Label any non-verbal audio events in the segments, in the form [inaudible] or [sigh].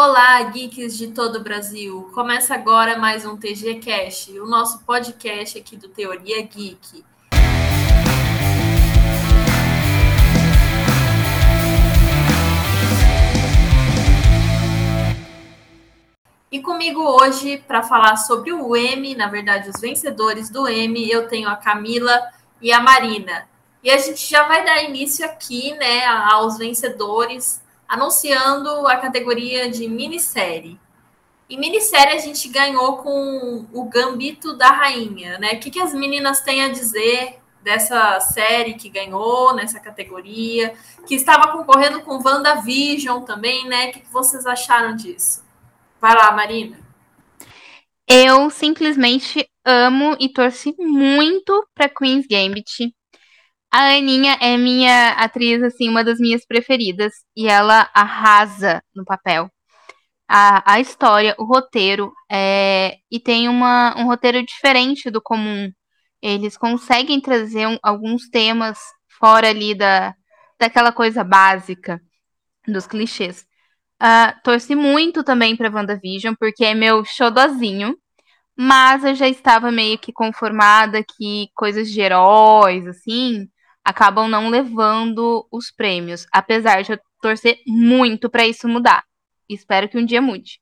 Olá, geeks de todo o Brasil! Começa agora mais um TG Cash, o nosso podcast aqui do Teoria Geek. E comigo hoje, para falar sobre o M, na verdade, os vencedores do M, eu tenho a Camila e a Marina. E a gente já vai dar início aqui, né, aos vencedores, anunciando a categoria de minissérie. Em minissérie a gente ganhou com o Gambito da Rainha, né? O que, que as meninas têm a dizer dessa série que ganhou nessa categoria, que estava concorrendo com WandaVision também, né? O que, que vocês acharam disso? Vai lá, Marina. Eu simplesmente amo e torci muito para Queen's Gambit. A Aninha é minha atriz, assim, uma das minhas preferidas. E ela arrasa no papel. A, a história, o roteiro, é, e tem uma, um roteiro diferente do comum. Eles conseguem trazer um, alguns temas fora ali da, daquela coisa básica dos clichês. Uh, torci muito também para WandaVision, porque é meu xodozinho. Mas eu já estava meio que conformada que coisas de heróis, assim, acabam não levando os prêmios. Apesar de eu torcer muito para isso mudar. Espero que um dia mude.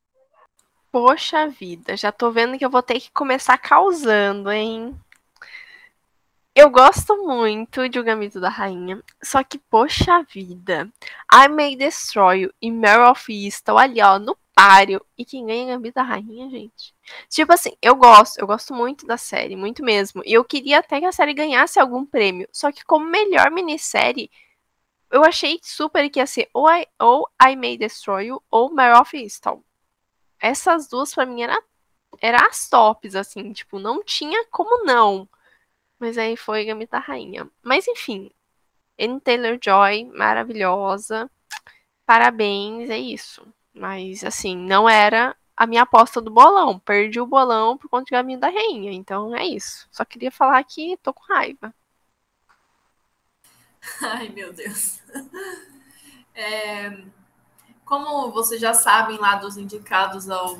Poxa vida, já tô vendo que eu vou ter que começar causando, hein? Eu gosto muito de O Gambito da Rainha, só que, poxa vida, I May Destroy You e Meryl of estão ali, ó, no páreo. E quem ganha é Gambito Rainha, gente? Tipo assim, eu gosto, eu gosto muito da série, muito mesmo. E eu queria até que a série ganhasse algum prêmio. Só que como melhor minissérie, eu achei super que ia ser ou I, ou I May Destroy You ou Meryl of Easttown. Essas duas, pra mim, eram era as tops, assim, tipo, não tinha como não. Mas aí foi Gamita Rainha. Mas enfim, Anne Taylor-Joy, maravilhosa. Parabéns, é isso. Mas assim, não era a minha aposta do bolão. Perdi o bolão por conta de Gaminho da Rainha. Então é isso. Só queria falar que tô com raiva. [laughs] Ai, meu Deus. [laughs] É, como vocês já sabem lá dos indicados ao,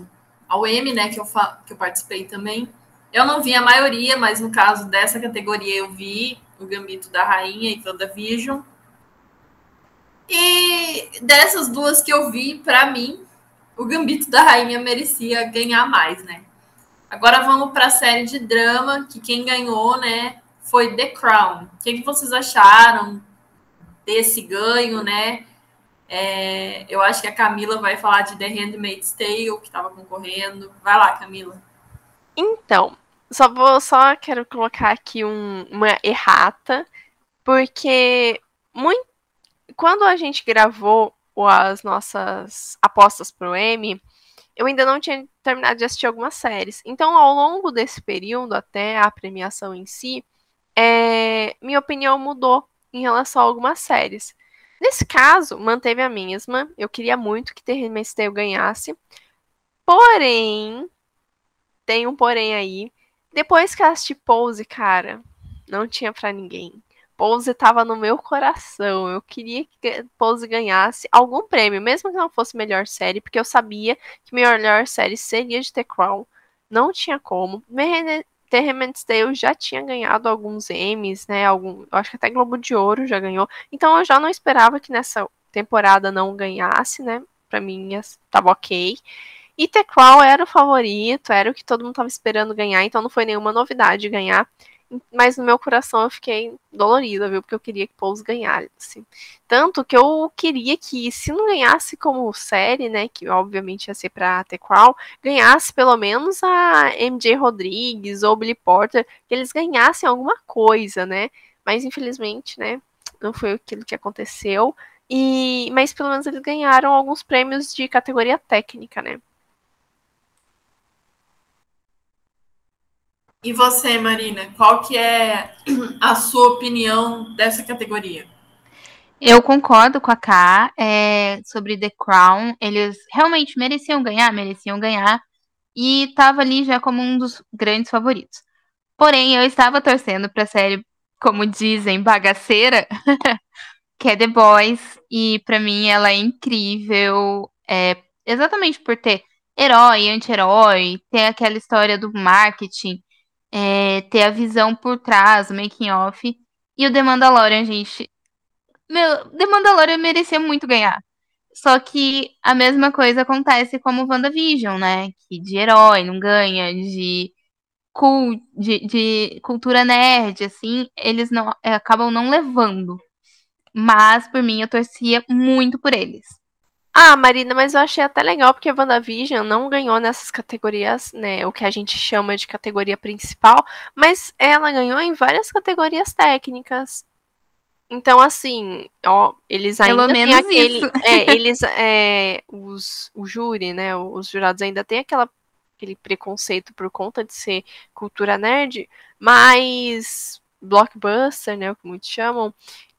ao M, né, que eu, que eu participei também, eu não vi a maioria, mas no caso dessa categoria eu vi o Gambito da Rainha e WandaVision. E dessas duas que eu vi, para mim, o Gambito da Rainha merecia ganhar mais, né? Agora vamos para a série de drama, que quem ganhou, né, foi The Crown. O que, que vocês acharam desse ganho, né? É, eu acho que a Camila vai falar de The Handmaid's Tale, que estava concorrendo. Vai lá, Camila. Então, só vou, só quero colocar aqui um, uma errata, porque muito, quando a gente gravou as nossas apostas pro M, eu ainda não tinha terminado de assistir algumas séries. Então, ao longo desse período, até a premiação em si, é, minha opinião mudou em relação a algumas séries. Nesse caso, manteve a mesma. Eu queria muito que Tale ganhasse. Porém, tem um porém aí. Depois que eu assisti Pose, cara, não tinha para ninguém. Pose tava no meu coração. Eu queria que Pose ganhasse algum prêmio, mesmo que não fosse melhor série, porque eu sabia que melhor série seria de The Crown. Não tinha como. The Tale já tinha ganhado alguns Emmys, né? Algum, acho que até Globo de Ouro já ganhou. Então eu já não esperava que nessa temporada não ganhasse, né? Pra mim estava ok. E The Crown era o favorito, era o que todo mundo estava esperando ganhar, então não foi nenhuma novidade ganhar. Mas no meu coração eu fiquei dolorida, viu? Porque eu queria que Pose ganhasse. Tanto que eu queria que, se não ganhasse como série, né? Que obviamente ia ser pra The Crown, ganhasse pelo menos a MJ Rodrigues ou Billy Porter, que eles ganhassem alguma coisa, né? Mas infelizmente, né? Não foi aquilo que aconteceu. E, mas pelo menos eles ganharam alguns prêmios de categoria técnica, né? E você, Marina, qual que é a sua opinião dessa categoria? Eu concordo com a K é, sobre The Crown. Eles realmente mereciam ganhar, mereciam ganhar. E estava ali já como um dos grandes favoritos. Porém, eu estava torcendo para a série, como dizem, bagaceira, [laughs] que é The Boys. E para mim ela é incrível. É, exatamente por ter herói, anti-herói, ter aquela história do marketing, é, ter a visão por trás, o making off. E o The Mandalorian, gente. Meu, The Mandalorian merecia muito ganhar. Só que a mesma coisa acontece como WandaVision, né? Que de herói não ganha, de, cult, de, de cultura nerd, assim, eles não é, acabam não levando. Mas, por mim, eu torcia muito por eles. Ah, Marina, mas eu achei até legal porque a WandaVision não ganhou nessas categorias, né? O que a gente chama de categoria principal, mas ela ganhou em várias categorias técnicas. Então, assim, ó, eles ainda têm aquele. É, [laughs] eles, é, os, o júri, né? Os jurados ainda têm aquela, aquele preconceito por conta de ser cultura nerd, mas blockbuster, né? O que muitos chamam.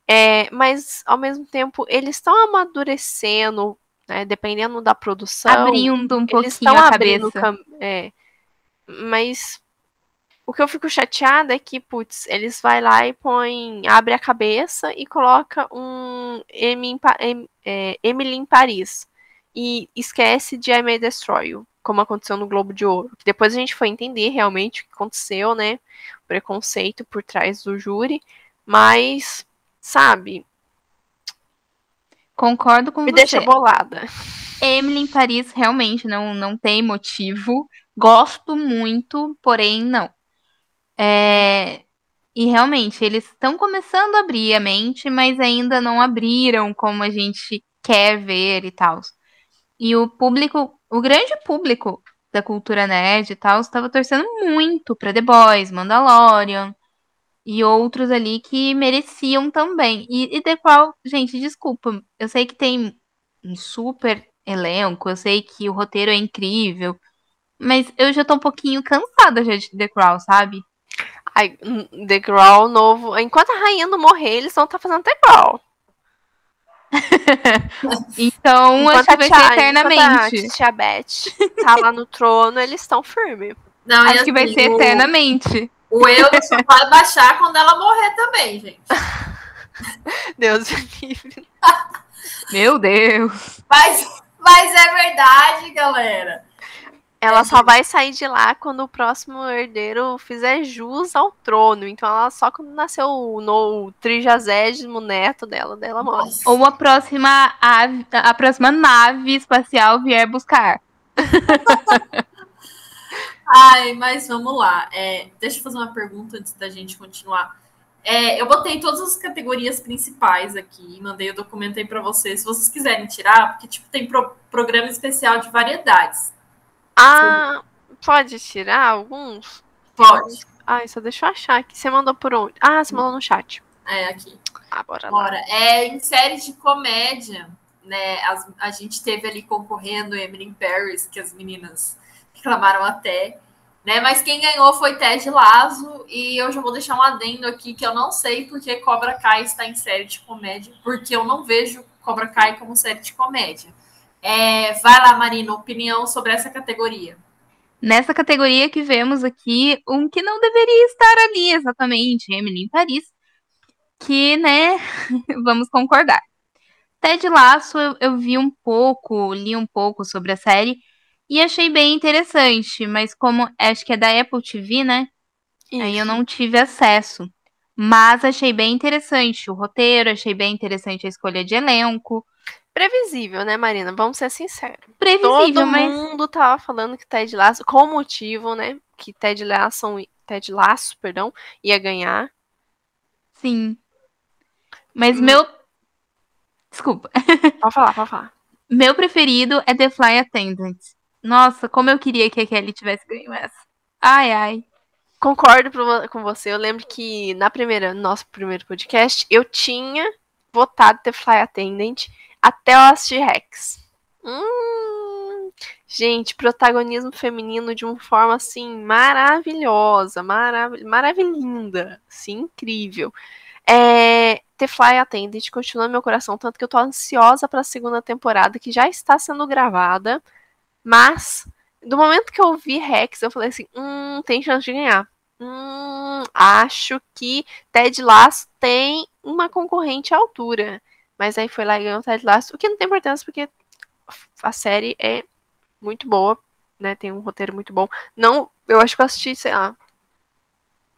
É, mas ao mesmo tempo eles estão amadurecendo, né, dependendo da produção. Abrindo um pouquinho a cabeça. É, mas o que eu fico chateada é que, putz, eles vai lá e põe, abre a cabeça e coloca um é, Emily em Paris. E esquece de I May Destroy You, como aconteceu no Globo de Ouro. Depois a gente foi entender realmente o que aconteceu, né? O preconceito por trás do júri. Mas, sabe? Concordo com Me você. Me deixa bolada. Emily em Paris realmente não, não tem motivo. Gosto muito, porém não. É, e realmente, eles estão começando a abrir a mente, mas ainda não abriram como a gente quer ver e tal. E o público, o grande público da cultura nerd e tal, estava torcendo muito para The Boys, Mandalorian e outros ali que mereciam também. E, e The Crown, gente, desculpa, eu sei que tem um super elenco, eu sei que o roteiro é incrível, mas eu já tô um pouquinho cansada já de The Crown, sabe? Ai, The Grawl novo. Enquanto a rainha não morrer, eles vão estar tá fazendo The Grawl. [laughs] então, enquanto acho que vai tia, ser eternamente. A tia Beth tá lá no trono, eles estão firmes. Não, acho que vai assim, ser o, eternamente. O eu só vai baixar quando ela morrer também, gente. [laughs] Deus me livre. Meu Deus. Mas, mas é verdade, galera. Ela só vai sair de lá quando o próximo herdeiro fizer jus ao trono. Então ela só quando nasceu no trigésimo neto dela, dela morre. Ou a próxima ave, a próxima nave espacial vier buscar. [laughs] Ai, mas vamos lá. É, deixa eu fazer uma pergunta antes da gente continuar. É, eu botei todas as categorias principais aqui, mandei o documento aí para vocês. Se vocês quiserem tirar, porque tipo tem pro, programa especial de variedades. Ah, pode tirar alguns? Pode. Ah, só deixa eu achar aqui. Você mandou por onde? Ah, você mandou no chat. É, aqui. Ah, bora lá. É, em séries de comédia, né? As, a gente teve ali concorrendo Emily in Paris, que as meninas reclamaram até. Né, mas quem ganhou foi Ted Lasso, e eu já vou deixar um adendo aqui que eu não sei porque Cobra Kai está em série de comédia, porque eu não vejo Cobra Kai como série de comédia. É, vai lá, Marina, opinião sobre essa categoria. Nessa categoria que vemos aqui, um que não deveria estar ali exatamente, Emily em Paris, que, né, [laughs] vamos concordar. Ted Lasso, eu, eu vi um pouco, li um pouco sobre a série e achei bem interessante, mas como acho que é da Apple TV, né? Isso. Aí eu não tive acesso. Mas achei bem interessante o roteiro, achei bem interessante a escolha de elenco. Previsível, né, Marina? Vamos ser sinceros. Previsível, Todo mas... mundo tava falando que Ted Lasso, com motivo, né? Que Ted Lasso, Ted Lasso, perdão, ia ganhar. Sim. Mas hum. meu. Desculpa. Pode falar, pode falar. Meu preferido é The Fly Attendant. Nossa, como eu queria que a Kelly tivesse ganho essa. Ai, ai. Concordo com você. Eu lembro que na primeira, nosso primeiro podcast, eu tinha votado The Fly Attendant até eu assistir Rex. Hum, gente, protagonismo feminino de uma forma assim maravilhosa, marav maravilhosa, assim, incrível. É, The Fly Attendant continua no meu coração, tanto que eu tô ansiosa para a segunda temporada que já está sendo gravada, mas do momento que eu vi Rex, eu falei assim, hum, tem chance de ganhar. Hum, acho que Ted Lasso tem uma concorrente à altura. Mas aí foi lá e ganhou o Ted Lasso, o que não tem importância porque a série é muito boa, né? Tem um roteiro muito bom. Não, eu acho que eu assisti, sei lá,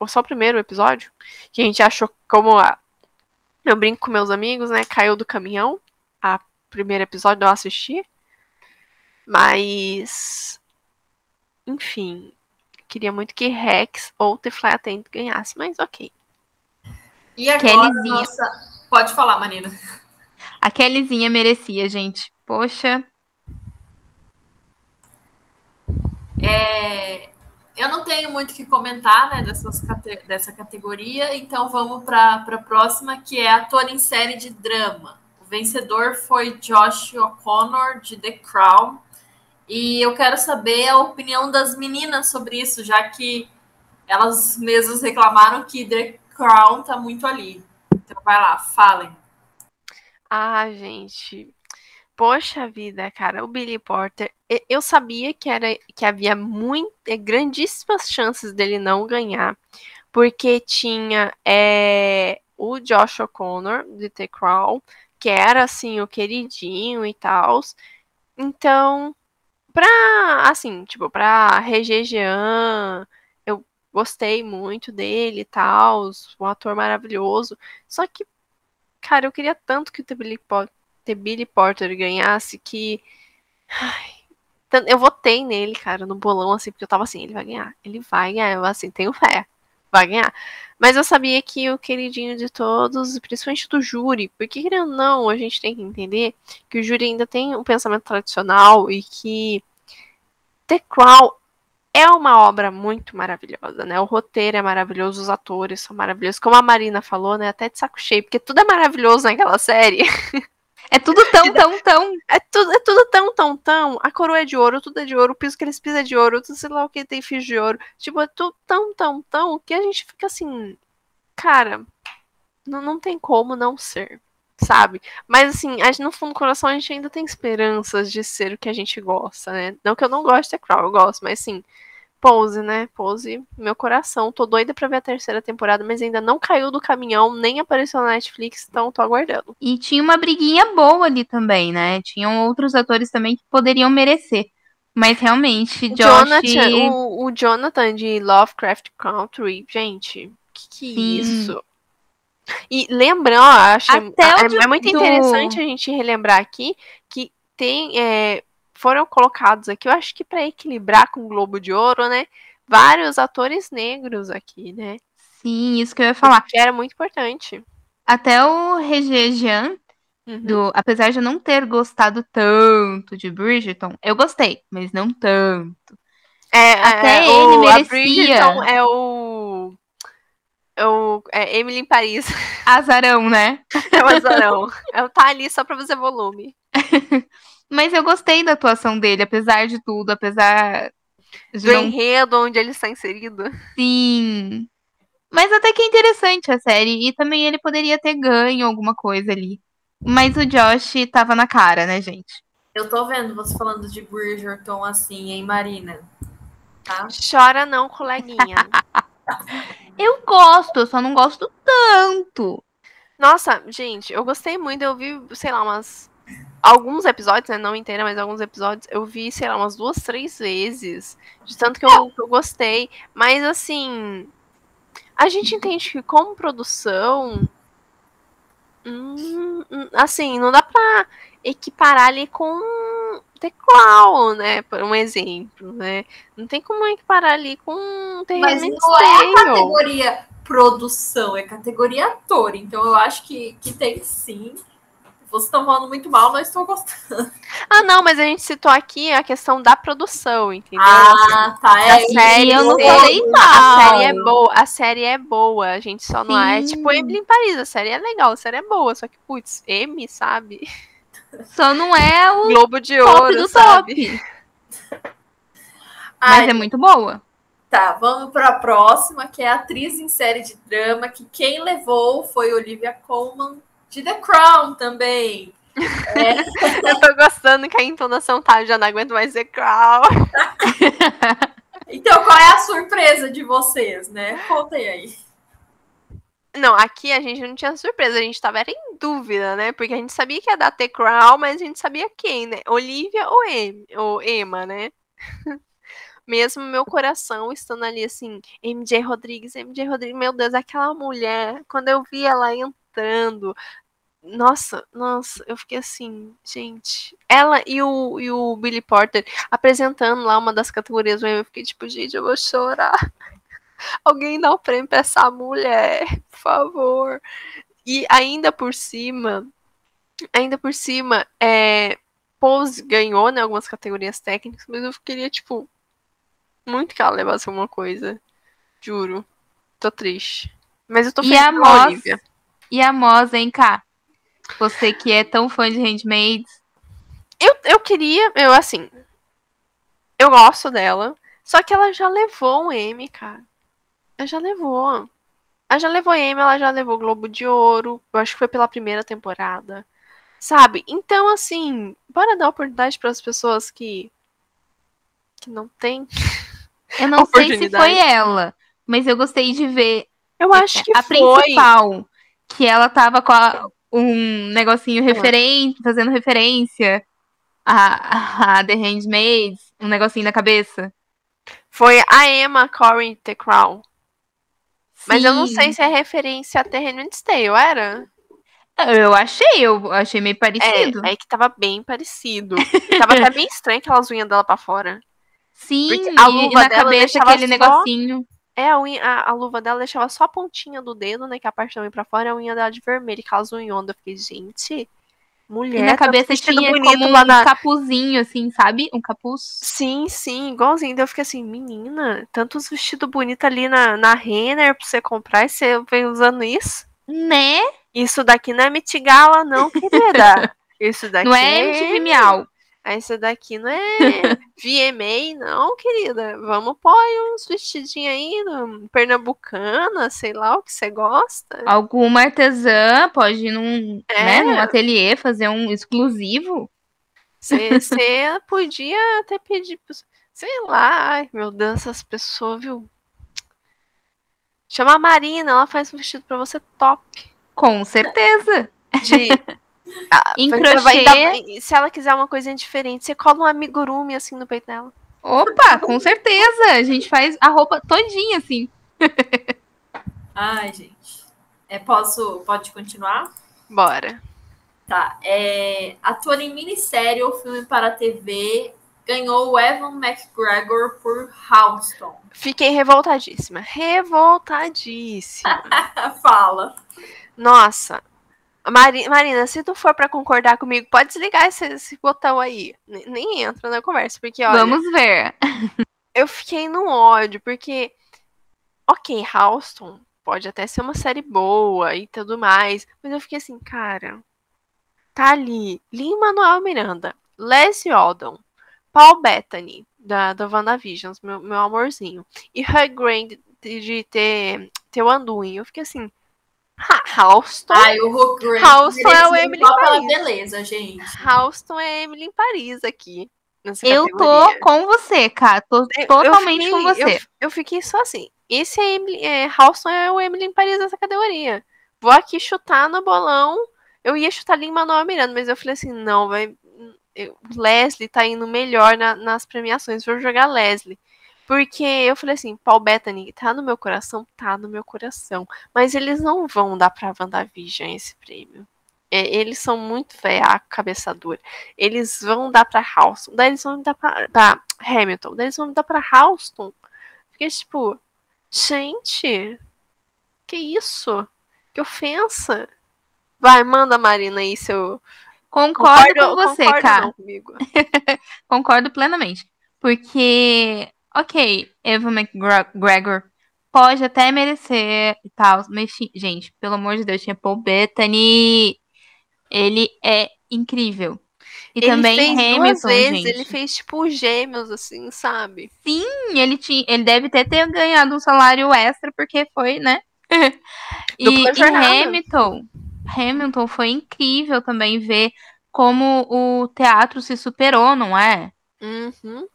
só o primeiro episódio, que a gente achou como a, eu brinco com meus amigos, né? Caiu do caminhão. A primeiro episódio eu assisti. Mas. Enfim. Queria muito que Rex ou The Fly Attend ganhasse, mas ok. E agora, nossa... Pode falar, Marina. A Kellyzinha merecia, gente. Poxa. É, eu não tenho muito o que comentar né, dessas, dessa categoria, então vamos para a próxima, que é ator em série de drama. O vencedor foi Josh O'Connor, de The Crown. E eu quero saber a opinião das meninas sobre isso, já que elas mesmas reclamaram que The Crown tá muito ali. Então vai lá, falem. Ah, gente, Poxa vida, cara, o Billy Porter, eu sabia que era que havia muito, é, grandíssimas chances dele não ganhar, porque tinha é, o Josh O'Connor de The Crown, que era assim o queridinho e tal. Então, pra assim, tipo, pra Regé Jean, eu gostei muito dele e tal, um ator maravilhoso. Só que, cara, eu queria tanto que o Billy Porter ter Billy Porter ganhasse que. Ai, eu votei nele, cara, no bolão, assim, porque eu tava assim, ele vai ganhar, ele vai ganhar, eu assim, tenho fé, vai ganhar. Mas eu sabia que o queridinho de todos, principalmente do júri, porque querendo ou não, a gente tem que entender que o júri ainda tem um pensamento tradicional e que The Crown é uma obra muito maravilhosa, né? O roteiro é maravilhoso, os atores são maravilhosos, como a Marina falou, né? Até de saco cheio, porque tudo é maravilhoso naquela série. [laughs] É tudo tão, tão, tão. É tudo, é tudo tão, tão, tão. A coroa é de ouro, tudo é de ouro, o piso que eles pisam é de ouro, tudo sei lá o que tem fios de ouro. Tipo, é tudo tão, tão, tão, que a gente fica assim. Cara, não, não tem como não ser, sabe? Mas assim, a gente, no fundo do coração a gente ainda tem esperanças de ser o que a gente gosta, né? Não que eu não goste de Crow, eu gosto, mas assim, Pose, né? Pose, meu coração. Tô doida pra ver a terceira temporada, mas ainda não caiu do caminhão, nem apareceu na Netflix, então tô aguardando. E tinha uma briguinha boa ali também, né? Tinham outros atores também que poderiam merecer. Mas realmente, Josh... Jonathan, o, o Jonathan de Lovecraft Country, gente, que que é isso? E lembrando, acho que é, é, muito interessante do... a gente relembrar aqui que tem é, foram colocados aqui, eu acho que para equilibrar com o Globo de Ouro, né? Vários atores negros aqui, né? Sim, isso que eu ia falar. Que era muito importante. Até o Regé Jean, uhum. do, apesar de eu não ter gostado tanto de Bridgerton, eu gostei, mas não tanto. É, Até é, ele o, merecia. é o é o é Emily em Paris. Azarão, né? [laughs] É o azarão. é, tá ali só pra fazer volume. [laughs] Mas eu gostei da atuação dele, apesar de tudo, apesar de do não... enredo onde ele está inserido. Sim. Mas até que é interessante a série. E também ele poderia ter ganho alguma coisa ali. Mas o Josh tava na cara, né, gente? Eu tô vendo você falando de Bridgerton assim, hein, Marina? Tá? Chora não, coleguinha. [laughs] eu gosto, eu só não gosto tanto. Nossa, gente, eu gostei muito. Eu vi, sei lá, umas alguns episódios, né, não inteira, mas alguns episódios, eu vi, sei lá, umas duas, três vezes. De tanto que eu, que eu gostei. Mas, assim, a gente entende que como produção. Hum, assim, não dá pra equiparar ali com Crown, né? Por um exemplo, né? Não tem como equiparar ali com The Mas não é a categoria produção, é categoria ator. Então eu acho que, que tem sim vocês estão falando muito mal, não estou gostando. Ah, não, mas a gente citou aqui a questão da produção, entendeu? Ah, tá. É, a série eu não falei mal. A série é boa, a série é boa, a gente só não é tipo Emily em Paris, a série é legal, a série é boa, só que, putz, M, sabe? Só não é o Globo de Ouro, do sabe? top. Mas Ai, é muito boa. Tá, vamos para a próxima, que é a atriz em série de drama, que quem levou foi Olivia Colman de The Crown também. É. [laughs] Eu tô gostando que a entonação tá, já não aguento mais The Crown. [laughs] então, qual é a surpresa de vocês, né? Contem aí. Não, aqui a gente não tinha surpresa, a gente tava em dúvida, né? Porque a gente sabia que ia dar The Crown, mas a gente sabia quem, né? Olivia ou, em, ou Emma, né? [laughs] Mesmo meu coração estando ali assim, MJ Rodrigues, MJ Rodrigues, meu Deus, aquela mulher, quando eu vi ela entrando, nossa, nossa, eu fiquei assim, gente. Ela e o, e o Billy Porter apresentando lá uma das categorias, eu fiquei tipo, gente, eu vou chorar. [laughs] Alguém dá o um prêmio pra essa mulher, por favor. E ainda por cima, ainda por cima, é, Pose ganhou, né, algumas categorias técnicas, mas eu queria, tipo, muito que ela levasse alguma coisa. Juro. Tô triste. Mas eu tô feliz e a Olivia. E a Moz, hein, cá? Você que é tão fã de Handmaids. Eu, eu queria, eu assim. Eu gosto dela. Só que ela já levou um M, cara. Ela já levou. Ela já levou M, ela já levou Globo de Ouro. Eu acho que foi pela primeira temporada. Sabe? Então, assim, bora dar oportunidade para as pessoas que. que não tem. Eu não sei se foi ela, mas eu gostei de ver. Eu acho que a foi. principal. Que ela tava com a, um negocinho referente, fazendo referência a, a The Handmaids, um negocinho na cabeça. Foi a Emma Corrin The Crown. Sim. Mas eu não sei se é referência a The Handmaid's Tale, era? Eu achei, eu achei meio parecido. É, é que tava bem parecido. tava até [laughs] bem estranho aquelas unhas dela pra fora. Sim, a luva e na cabeça aquele só... negocinho. É, a, unha, a, a, luva dela deixava só a pontinha do dedo, né? Que a parte da unha pra fora, a unha dela de vermelho, aquelas unhondas. Eu fiquei, gente, mulher. E na tá cabeça tinha como um na... capuzinho, assim, sabe? Um capuz. Sim, sim, igualzinho. Então eu fiquei assim, menina, tantos vestidos bonitos ali na, na Renner pra você comprar e você vem usando isso? Né? Isso daqui não é mitigala, não, querida. [laughs] Isso daqui não é MTV Miau. Essa daqui não é [laughs] VMA, não, querida. Vamos pôr uns vestidinhos aí, no pernambucana, sei lá o que você gosta. Alguma artesã pode ir num, é. né, num ateliê fazer um exclusivo. Você [laughs] podia até pedir, sei lá, ai meu Deus, essas pessoas, viu? Chama a Marina, ela faz um vestido para você top. Com certeza. De ah, em crochê. Dar, se ela quiser uma coisa diferente, você cola um amigurumi assim no peito dela. Opa, com certeza. A gente faz a roupa todinha assim. [laughs] Ai, gente. É, posso, pode continuar? Bora. Tá. É, ator em minissérie ou filme para TV ganhou o Evan McGregor por Houston. Fiquei revoltadíssima. Revoltadíssima. [laughs] Fala. Nossa, Mari, Marina, se tu for para concordar comigo, pode desligar esse, esse botão aí. Nem, nem entra na conversa, porque olha. Vamos ver. eu fiquei no ódio, porque. Ok, Houston pode até ser uma série boa e tudo mais, mas eu fiquei assim, cara. Tá ali. Lin Manuel Miranda, Leslie Odom, Paul Bettany, da, da WandaVisions, meu, meu amorzinho, e Hugh Grant de, de ter, ter o Anduin. Eu fiquei assim, Houston. Ai, o Hugh Grant. Houston é o Emily em Paris. beleza, gente. Houston é Emily em Paris aqui. Eu tô com você, cara. Tô eu, totalmente eu fiquei, com você. Eu, eu, fiquei só assim. Esse é, Emily, é Houston é o Emily em Paris nessa categoria. Vou aqui chutar no bolão. Eu ia chutar ali em Manuel Miranda, mas eu falei assim, não, vai. Leslie tá indo melhor na, nas premiações. Vou jogar Leslie. Porque eu falei assim, Paul Bettany tá no meu coração? Tá no meu coração. Mas eles não vão dar pra WandaVision esse prêmio. É, eles são muito veaco, cabeça dura. Eles vão dar pra Houston. Daí eles vão dar pra, pra Hamilton. Daí eles vão dar pra Houston. Fiquei tipo, gente, que isso? Que ofensa. Vai, manda, Marina, aí seu. Concordo, concordo com você, concordo cara. [laughs] concordo plenamente. Porque ok, Eva McGregor pode até merecer e tal, mas, gente, pelo amor de Deus, tinha Paul Bettany. Ele é incrível. E ele também fez Hamilton, duas vezes, gente. ele fez tipo gêmeos, assim, sabe? Sim, ele, tinha, ele deve ter, ter ganhado um salário extra, porque foi, né? [laughs] e, e Hamilton, Hamilton foi incrível também ver como o teatro se superou, não é? Uhum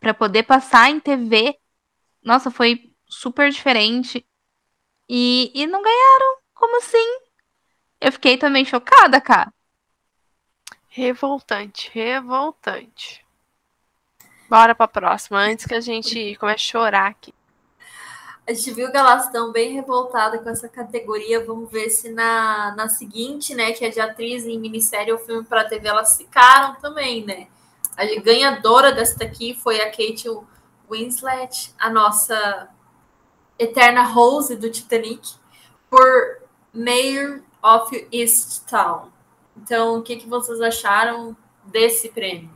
para poder passar em TV. Nossa, foi super diferente. E, e não ganharam. Como assim? Eu fiquei também chocada, cara. Revoltante, revoltante. Bora pra próxima, antes que a gente comece a chorar aqui. A gente viu que elas estão bem revoltadas com essa categoria. Vamos ver se na, na seguinte, né, que é de atriz em minissérie ou filme para TV, elas ficaram também, né? A ganhadora desta aqui foi a Kate Winslet, a nossa eterna Rose do Titanic, por Mayor of Easttown. Então, o que, que vocês acharam desse prêmio?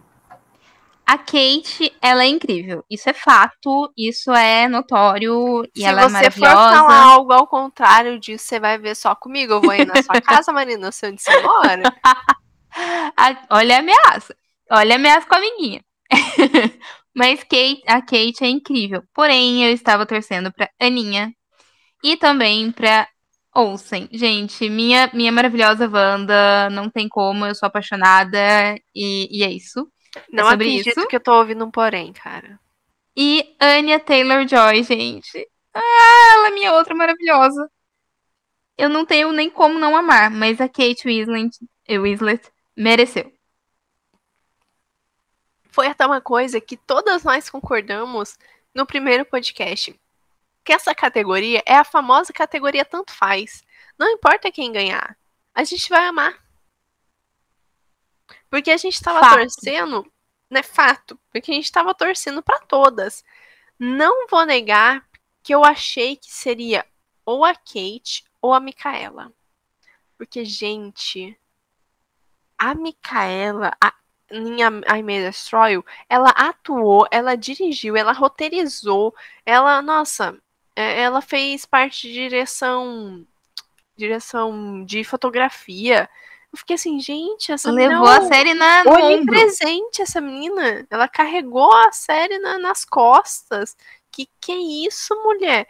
A Kate, ela é incrível. Isso é fato, isso é notório e Se ela é maravilhosa. Se você for falar algo ao contrário disso, você vai ver só comigo. Eu vou ir na sua [laughs] casa, Marina, sei onde você mora. Olha a ameaça. Olha ameaça com a amiguinha. [laughs] Mas Kate, a Kate é incrível. Porém, eu estava torcendo pra Aninha e também pra Olsen. Gente, minha, minha maravilhosa Wanda, não tem como, eu sou apaixonada e, e é isso. Não é acredito isso. que eu tô ouvindo um porém, cara. E Anya Taylor-Joy, gente. Ah, ela é minha outra maravilhosa. Eu não tenho nem como não amar, mas a Kate Winslet, Winslet mereceu. Foi até uma coisa que todas nós concordamos no primeiro podcast. Que essa categoria é a famosa categoria tanto faz. Não importa quem ganhar. A gente vai amar. Porque a gente tava fato. torcendo, né? Fato. Porque a gente tava torcendo para todas. Não vou negar que eu achei que seria ou a Kate ou a Micaela. Porque, gente, a Micaela, a, em I May Destroy, ela atuou, ela dirigiu, ela roteirizou, ela, nossa, é, ela fez parte de direção direção de fotografia. Eu fiquei assim, gente, essa Levou menina. Levou a série na. presente essa menina. Ela carregou a série na, nas costas. Que que é isso, mulher?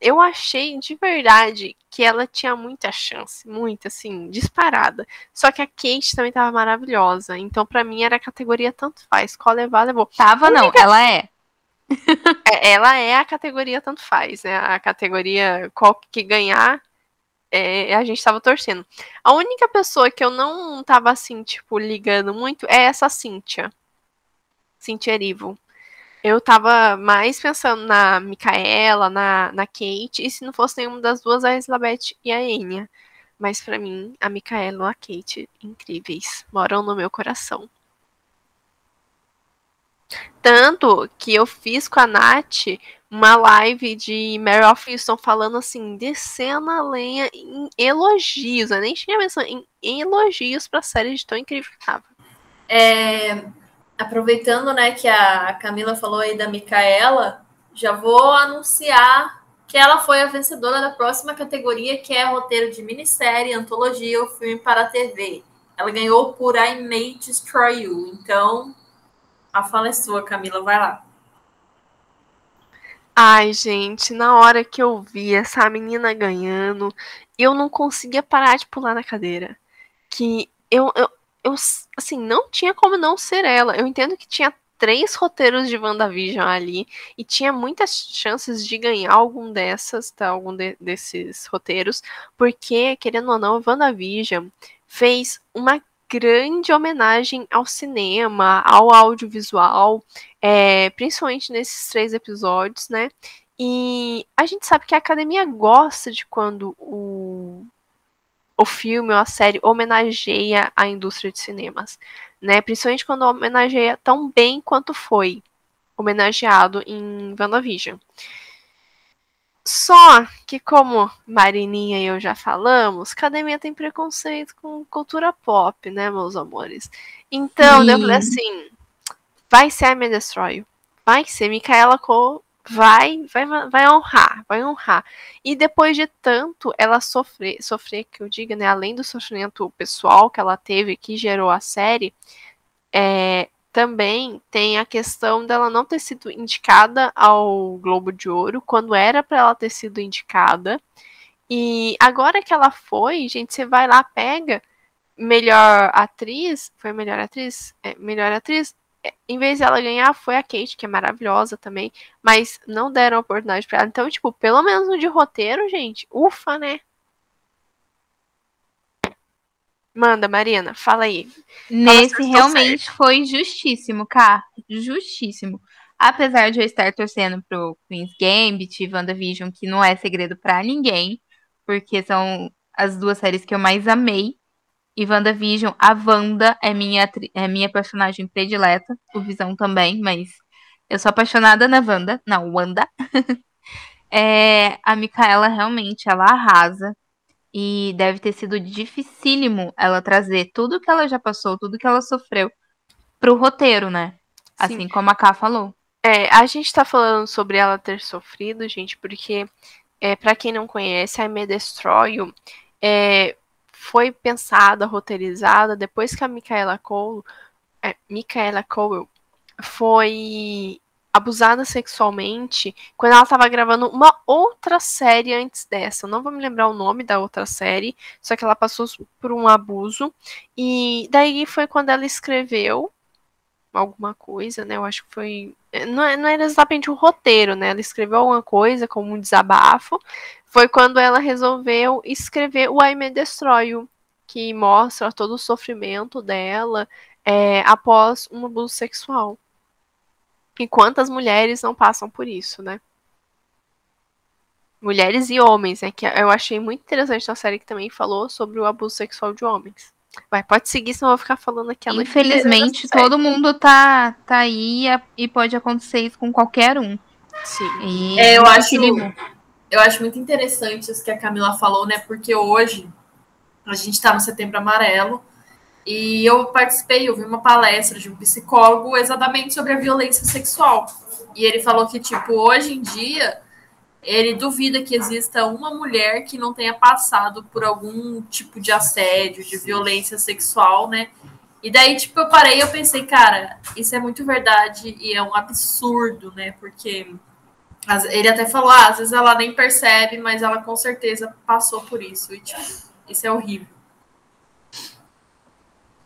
Eu achei de verdade que ela tinha muita chance, muita, assim, disparada. Só que a Kate também tava maravilhosa. Então, para mim, era a categoria tanto faz. Qual levar, levou. Tava, não, ela é. [laughs] é. Ela é a categoria tanto faz, né? A categoria qual que ganhar é, a gente tava torcendo. A única pessoa que eu não tava assim, tipo, ligando muito é essa Cíntia. Cíntia Erivo. Eu tava mais pensando na Micaela, na, na Kate, e se não fosse nenhuma das duas, a Elizabeth e a Enya. Mas para mim, a Micaela ou a Kate, incríveis, moram no meu coração. Tanto que eu fiz com a Nath uma live de Mary Houston falando assim, descendo a lenha em elogios. Eu nem tinha menção em elogios pra série de tão incrível que tava. É, aproveitando, né, que a Camila falou aí da Micaela, já vou anunciar que ela foi a vencedora da próxima categoria, que é roteiro de minissérie, antologia ou filme para a TV. Ela ganhou por I May Destroy You. Então, a fala é sua, Camila, vai lá. Ai, gente, na hora que eu vi essa menina ganhando, eu não conseguia parar de pular na cadeira. Que eu, eu, eu assim, não tinha como não ser ela. Eu entendo que tinha três roteiros de WandaVision ali e tinha muitas chances de ganhar algum dessas, tá? Algum de, desses roteiros, porque, querendo ou não, WandaVision fez uma grande homenagem ao cinema, ao audiovisual, é, principalmente nesses três episódios, né? E a gente sabe que a academia gosta de quando o, o filme ou a série homenageia a indústria de cinemas, né? Principalmente quando homenageia tão bem quanto foi homenageado em WandaVision. Só que, como Marininha e eu já falamos, academia tem preconceito com cultura pop, né, meus amores? Então, Sim. eu falei assim: vai ser a Me Destroy. Vai ser. Micaela Cole vai, vai, vai honrar, vai honrar. E depois de tanto ela sofrer, sofrer, que eu diga, né, além do sofrimento pessoal que ela teve, que gerou a série, é, também tem a questão dela não ter sido indicada ao Globo de Ouro quando era para ela ter sido indicada. E agora que ela foi, gente, você vai lá, pega melhor atriz, foi melhor atriz? É, melhor atriz em vez de ela ganhar, foi a Kate, que é maravilhosa também, mas não deram oportunidade pra ela. Então, tipo, pelo menos no de roteiro, gente, ufa, né? Manda, Marina, fala aí. Nesse realmente foi justíssimo, cara. Justíssimo. Apesar de eu estar torcendo pro Queen's Gambit e WandaVision, que não é segredo para ninguém, porque são as duas séries que eu mais amei. E WandaVision, a Wanda é minha, é minha personagem predileta, o Visão também, mas eu sou apaixonada na Wanda, na Wanda. [laughs] é, a Micaela realmente, ela arrasa. E deve ter sido dificílimo ela trazer tudo que ela já passou, tudo que ela sofreu pro roteiro, né? Sim. Assim como a Ká falou. É, a gente tá falando sobre ela ter sofrido, gente, porque, é, para quem não conhece, a Me Destroy é, foi pensada, roteirizada depois que a Micaela Cole, é, Micaela Cole foi abusada sexualmente quando ela estava gravando uma outra série antes dessa. Eu não vou me lembrar o nome da outra série, só que ela passou por um abuso. E daí foi quando ela escreveu alguma coisa, né? Eu acho que foi. Eh, não, é, não era exatamente um roteiro, né? Ela escreveu alguma coisa como um desabafo. Foi quando ela resolveu escrever o I May Destroy que mostra todo o sofrimento dela é, após um abuso sexual. E quantas mulheres não passam por isso, né? Mulheres e homens, né? Que eu achei muito interessante na série que também falou sobre o abuso sexual de homens. Vai, pode seguir, senão eu vou ficar falando aqui. Infelizmente, todo mundo tá, tá aí e pode acontecer isso com qualquer um. Sim. E é, eu acho, eu acho muito interessante isso que a Camila falou, né? Porque hoje a gente tá no Setembro Amarelo e eu participei, eu vi uma palestra de um psicólogo exatamente sobre a violência sexual. E ele falou que, tipo, hoje em dia ele duvida que exista uma mulher que não tenha passado por algum tipo de assédio, de violência sexual, né? E daí, tipo, eu parei e eu pensei, cara, isso é muito verdade e é um absurdo, né? Porque ele até falou, ah, às vezes ela nem percebe, mas ela com certeza passou por isso. E, tipo, isso é horrível.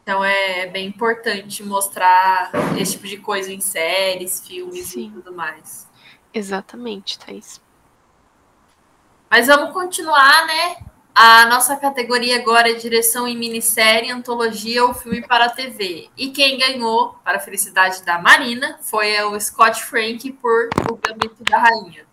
Então é bem importante mostrar esse tipo de coisa em séries, filmes Sim. e tudo mais. Exatamente, Thaís. Mas vamos continuar, né? A nossa categoria agora é direção em minissérie, antologia ou filme para a TV. E quem ganhou, para a felicidade da Marina, foi o Scott Frank por O Gambito da Rainha.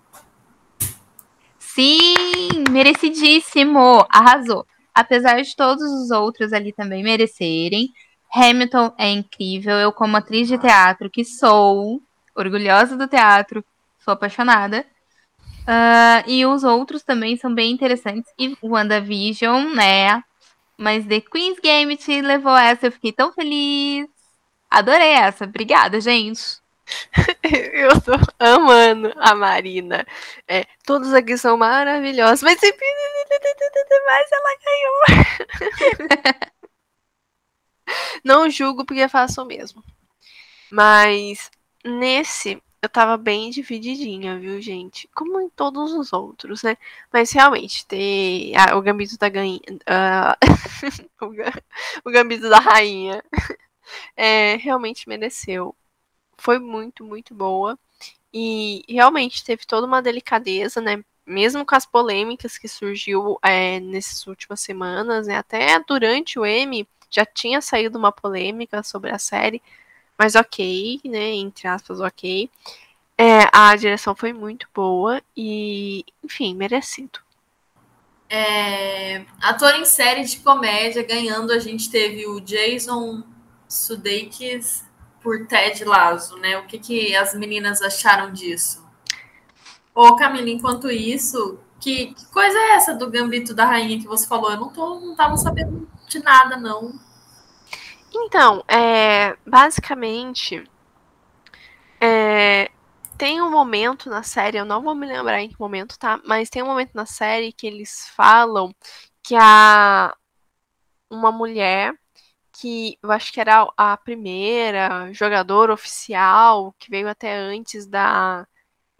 Sim, merecidíssimo, arrasou. Apesar de todos os outros ali também merecerem, Hamilton é incrível. Eu, como atriz de teatro que sou, orgulhosa do teatro, sou apaixonada. Uh, e os outros também são bem interessantes. E WandaVision, né? Mas The Queen's Gambit levou essa, eu fiquei tão feliz. Adorei essa. Obrigada, gente. [laughs] eu tô amando a Marina. É, todos aqui são maravilhosos, mas [laughs] mais ela ganhou. [laughs] Não julgo porque faço o mesmo. Mas nesse eu tava bem divididinha, viu, gente? Como em todos os outros, né? Mas realmente, ter ah, o Gambito da Ganha. Uh, o Gambito da Rainha [laughs] é, realmente mereceu. Foi muito, muito boa. E realmente teve toda uma delicadeza, né? Mesmo com as polêmicas que surgiu é, nessas últimas semanas, né? Até durante o M já tinha saído uma polêmica sobre a série mas ok, né? Entre aspas, ok. É, a direção foi muito boa e, enfim, merecido. É, ator em série de comédia ganhando, a gente teve o Jason Sudeikis por Ted Lasso, né? O que, que as meninas acharam disso? Ô, Camila, enquanto isso, que, que, coisa é essa do Gambito da Rainha que você falou? Eu não, tô, não tava sabendo de nada, não. Então, é, basicamente, é, tem um momento na série, eu não vou me lembrar em que momento, tá? Mas tem um momento na série que eles falam que a uma mulher que eu acho que era a primeira jogadora oficial que veio até antes da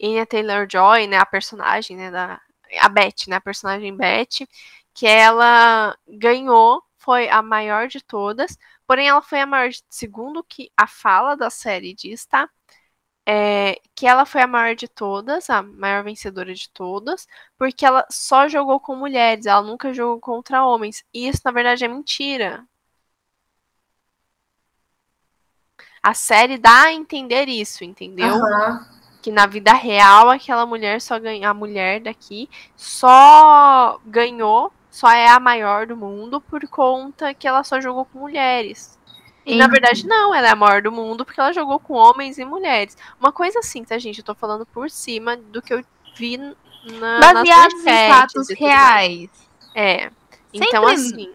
Anya Taylor-Joy, né, a personagem, né, da a Beth, né, a personagem Beth, que ela ganhou foi a maior de todas, porém ela foi a maior de, segundo que a fala da série diz, tá? É, que ela foi a maior de todas, a maior vencedora de todas, porque ela só jogou com mulheres, ela nunca jogou contra homens. E isso, na verdade, é mentira. A série dá a entender isso, entendeu? Aham. que na vida real aquela mulher só ganha a mulher daqui só ganhou só é a maior do mundo por conta que ela só jogou com mulheres. E na verdade não ela é a maior do mundo porque ela jogou com homens e mulheres. Uma coisa assim tá gente? Eu tô falando por cima do que eu vi na, nas Baseados em fatos reais. é. Então Sempre- assim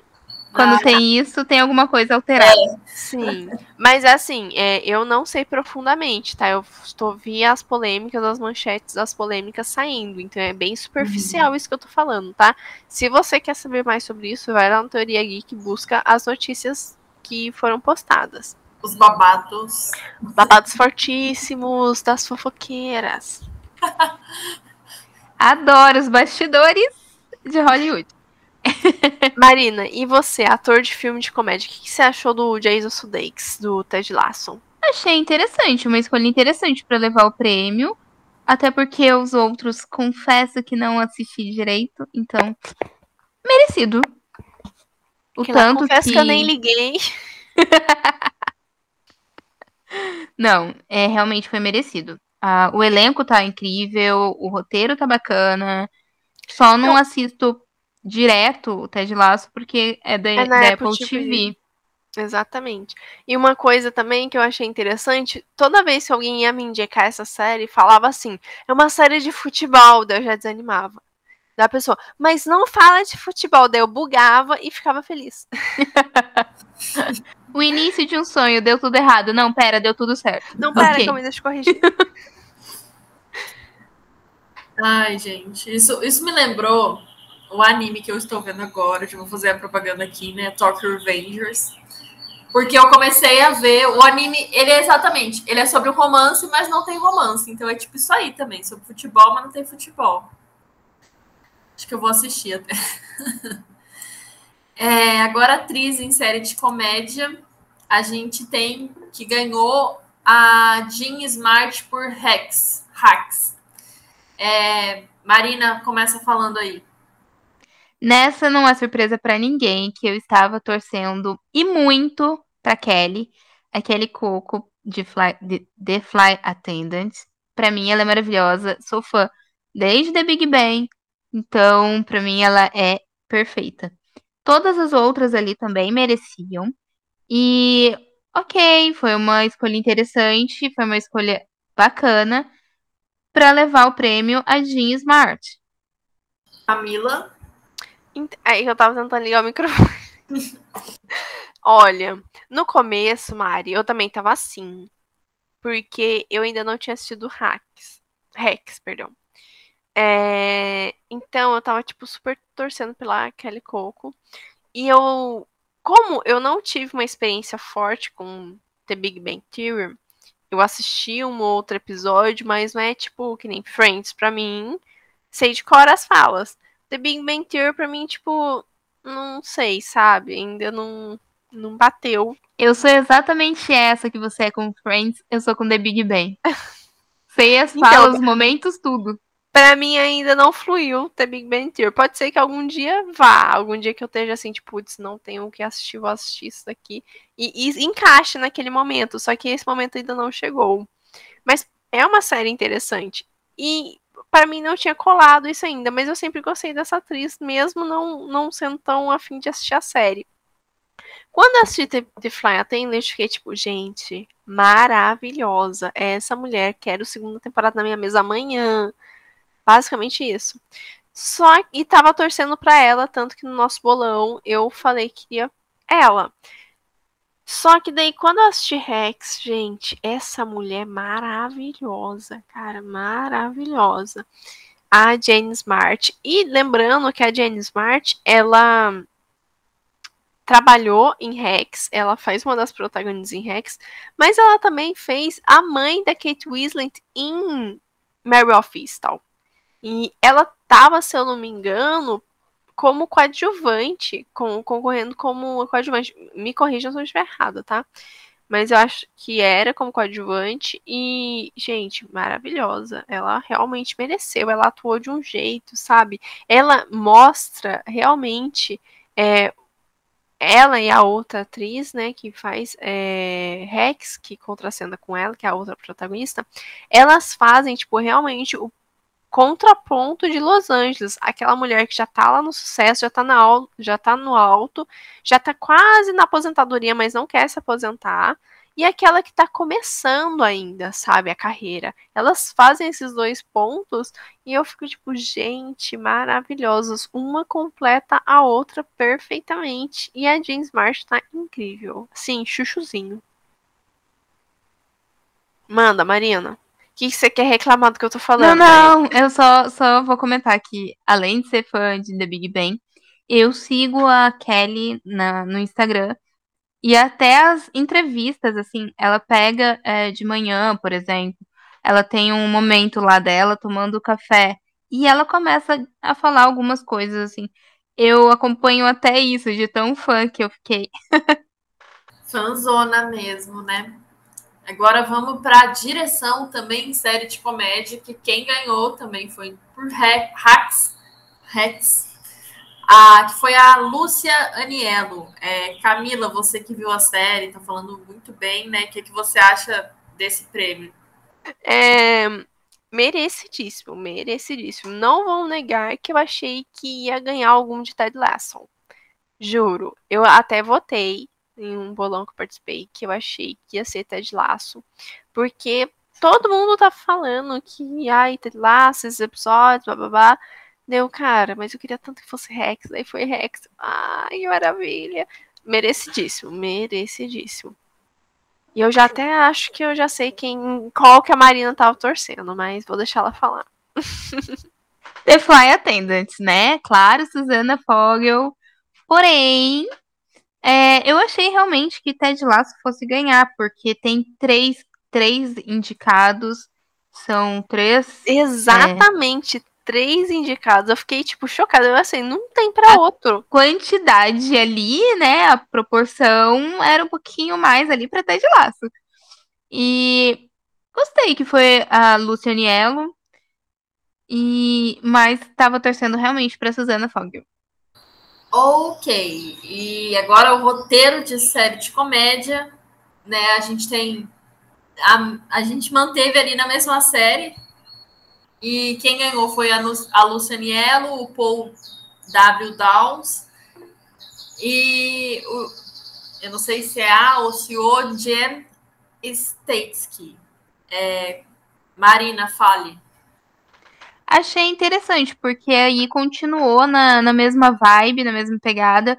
Quando Ah. tem isso, tem alguma coisa alterada. Sim, mas assim, é, eu não sei profundamente, tá? Eu estou vi as polêmicas, as manchetes das polêmicas saindo, então é bem superficial isso que eu tô falando, tá? Se você quer saber mais sobre isso, vai lá no Teoria Geek e busca as notícias que foram postadas. Os babados. Babados fortíssimos das fofoqueiras. [laughs] Adoro os bastidores de Hollywood. Marina, e você, ator de filme de comédia, o que, que você achou do Jason Sudeikis, do Ted Lasso? Achei interessante, uma escolha interessante pra levar o prêmio. Até porque os outros confesso que não assisti direito, então merecido. O Que tanto confesso que... que eu nem liguei. [laughs] Não, é realmente foi merecido. Ah, o elenco tá incrível, o roteiro tá bacana. Só não assisto direto o Ted Lasso porque é da, É da Apple Apple TV. TV. Exatamente. E uma coisa também que eu achei interessante, toda vez que alguém ia me indicar essa série, falava assim, é uma série de futebol, daí eu já desanimava. Da pessoa, mas não fala de futebol, daí eu bugava e ficava feliz. [laughs] O início de um sonho deu tudo errado. Não, pera, deu tudo certo. Não, pera, Ok. que eu me deixo corrigir. [laughs] Ai, gente, isso, isso me lembrou o anime que eu estou vendo agora, eu vou fazer a propaganda aqui, né? Tokyo Revengers. Porque eu comecei a ver o anime, ele é exatamente, ele é sobre romance, mas não tem romance. Então é tipo isso aí também, sobre futebol, mas não tem futebol. Acho que eu vou assistir até. [laughs] É, agora, atriz em série de comédia, a gente tem que ganhou a Jean Smart por. Hacks. É, Marina, começa falando aí. Nessa não é surpresa pra ninguém que eu estava torcendo e muito pra Kelly, a Kelly Coco de Fly, de, The Fly Attendant. Pra mim ela é maravilhosa, sou fã desde The Big Bang, então pra mim ela é perfeita. Todas as outras ali também mereciam. E ok, foi uma escolha interessante, foi uma escolha bacana pra levar o prêmio a Jean Smart. Camila. Aí eu tava tentando ligar o microfone. [laughs] Olha, no começo, Mari, eu também tava assim. Porque eu ainda não tinha assistido Hacks. Rex, perdão. É, Então eu tava, tipo, super torcendo pela Kelly Coco. E eu. Como eu não tive uma experiência forte com The Big Bang Theory, eu assisti um ou outro episódio, mas não é tipo que nem Friends pra mim. Sei de cor as falas. The Big Bang Theory pra mim, tipo, não sei, sabe? Ainda não, não bateu. Eu sou exatamente essa que você é com Friends, eu sou com The Big Bang. [laughs] Sei as Então- falas, os momentos, tudo. Pra mim ainda não fluiu The Big Bang Theory. Pode ser que algum dia vá, algum dia que eu esteja assim, tipo, putz, não tenho o que assistir, vou assistir isso daqui. E, e encaixe naquele momento, só que esse momento ainda não chegou. Mas é uma série interessante. E pra mim não tinha colado isso ainda, mas eu sempre gostei dessa atriz, mesmo não, não sendo tão afim de assistir a série. Quando eu assisti The, The Fly Attendant, fiquei tipo, gente, maravilhosa. É essa mulher, quero segunda temporada na minha mesa amanhã. Basicamente isso. Só e tava torcendo pra ela, tanto que no nosso bolão eu falei que queria ela. Só que daí quando eu assisti Rex, gente, essa mulher maravilhosa, cara, maravilhosa. A Jane Smart. E lembrando que a Jane Smart, ela trabalhou em Rex, ela faz uma das protagonistas em Rex, mas ela também fez a mãe da Kate Winslet em Mary of Easttown. E ela tava, se eu não me engano, como coadjuvante, com, concorrendo como coadjuvante. Me corrijam se eu estiver errado, tá? Mas eu acho que era como coadjuvante e, gente, maravilhosa. Ela realmente mereceu. Ela atuou de um jeito, sabe? Ela mostra realmente é, ela e a outra atriz, né, que faz é, Rex, que contracena com ela, que é a outra protagonista, elas fazem, tipo, realmente o contraponto de Los Angeles. Aquela mulher que já tá lá no sucesso, já tá, na, já tá no alto, já tá quase na aposentadoria, mas não quer se aposentar. E aquela que tá começando ainda, sabe, a carreira. Elas fazem esses dois pontos e eu fico tipo, gente, maravilhosos. Uma completa a outra perfeitamente. E a James Marsh tá incrível. Sim, chuchuzinho. Manda, Marina que você quer reclamar do que eu tô falando? Não, não, eu só, só vou comentar que, além de ser fã de The Big Bang, eu sigo a Kelly na, no Instagram. E até as entrevistas, assim, ela pega é, de manhã, por exemplo, ela tem um momento lá dela tomando café. E ela começa a falar algumas coisas, assim. Eu acompanho até isso, de tão fã que eu fiquei. [laughs] Fanzona mesmo, né? Agora vamos para a direção também em série de comédia, que quem ganhou também foi por Rex, Rex a, que foi a Lúcia Aniello. É, Camila, você que viu a série, está falando muito bem, né? O que, que você acha desse prêmio? É, merecidíssimo, merecidíssimo. Não vou negar que eu achei que ia ganhar algum de Ted Lasso. Juro, eu até votei em um bolão que eu participei que eu achei que ia ser Ted Laço, porque todo mundo tá falando que, ai, Ted Laço, esses episódios, babá. Deu, cara, mas eu queria tanto que fosse Rex, daí foi Rex. Ai, maravilha. Merecidíssimo, merecidíssimo. E eu já até acho que eu já sei quem, qual que a Marina tava torcendo, mas vou deixar ela falar. The Fly Attendants, né? Claro, Susana Fogel. Porém, é, eu achei realmente que Ted Lasso fosse ganhar, porque tem três, três indicados, são três. É, Exatamente, é... três indicados. Eu fiquei, tipo, chocada. Eu assim, não tem para outro. Quantidade ali, né? A proporção era um pouquinho mais ali para Ted Lasso. E gostei que foi a Lucianiello. E mas estava torcendo realmente para Susana Fogel. Ok, e agora o roteiro de série de comédia, né? A gente tem. A, a gente manteve ali na mesma série. E quem ganhou foi a, a Lucianiello, o Paul W. Downs e o, eu não sei se é a ou se o Jen Statesky. É, Marina, fale. Achei interessante, porque aí continuou na, na mesma vibe, na mesma pegada.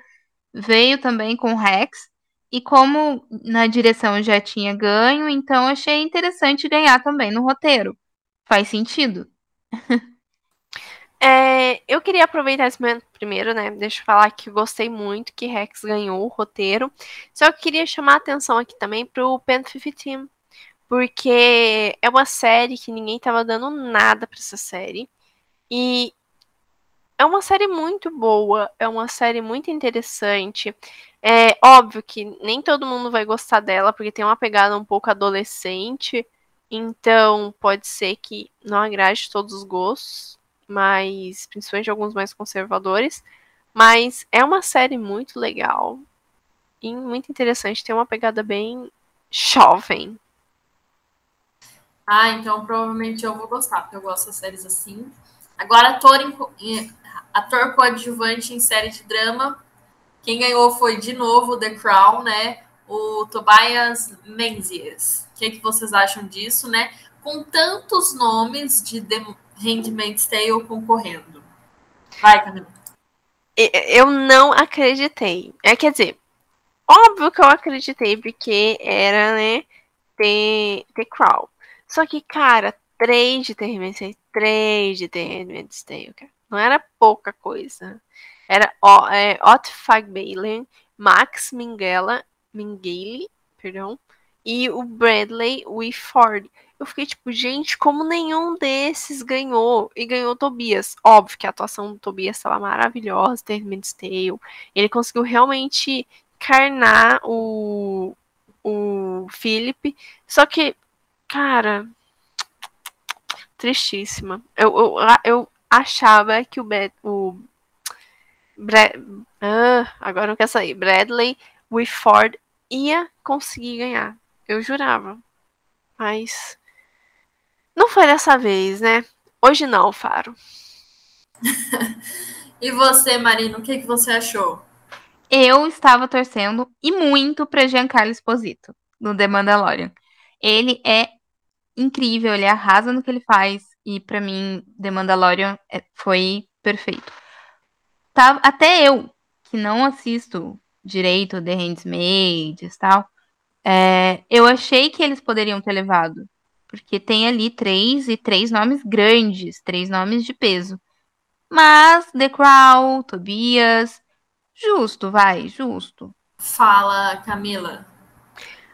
Veio também com o Rex. E como na direção já tinha ganho, então achei interessante ganhar também no roteiro. Faz sentido. [laughs] É, eu queria aproveitar esse momento primeiro, né? Deixa eu falar que gostei muito que Rex ganhou o roteiro. Só que queria chamar a atenção aqui também pro Pen 15 porque é uma série que ninguém tava dando nada para essa série. E é uma série muito boa, é uma série muito interessante. É óbvio que nem todo mundo vai gostar dela, porque tem uma pegada um pouco adolescente. Então, pode ser que não agrade todos os gostos, mas principalmente alguns mais conservadores. Mas é uma série muito legal e muito interessante. Tem uma pegada bem jovem. Ah, então provavelmente eu vou gostar, porque eu gosto de séries assim. Agora, ator, em, ator coadjuvante em série de drama. Quem ganhou foi, de novo, The Crown, né? O Tobias Menzies. O que, é que vocês acham disso, né? Com tantos nomes de The Handmaid's Tale concorrendo. Vai, Camila. Eu não acreditei. É, quer dizer, óbvio que eu acreditei, porque era, né, The, The Crown. Só que, cara, três de Handmaid's Tale, três de Handmaid's Tale, cara. Não era pouca coisa. Era é, Ott Fagbalen, Max Minghella, Minghele, perdão, e o Bradley Whitford. Eu fiquei tipo, gente, como nenhum desses ganhou. E ganhou o Tobias. Óbvio que a atuação do Tobias estava maravilhosa, Handmaid's Tale. Ele conseguiu realmente encarnar o, o Philip. Só que, cara, tristíssima. Eu, eu, eu achava que o, Bad, o Brad, ah, agora não quer sair. Bradley Whitford ia conseguir ganhar. Eu jurava. Mas não foi dessa vez, né? Hoje não, Faro. [laughs] e você, Marina, o que, que você achou? Eu estava torcendo e muito para Giancarlo Esposito, no The Mandalorian. Ele é incrível, ele arrasa no que ele faz. E para mim, The Mandalorian é, foi perfeito. Tá, até eu, que não assisto direito The Handmaid's e tal, é, eu achei que eles poderiam ter levado. Porque tem ali três e três nomes grandes, três nomes de peso. Mas The Crown, Tobias, justo, vai, justo. Fala, Camila.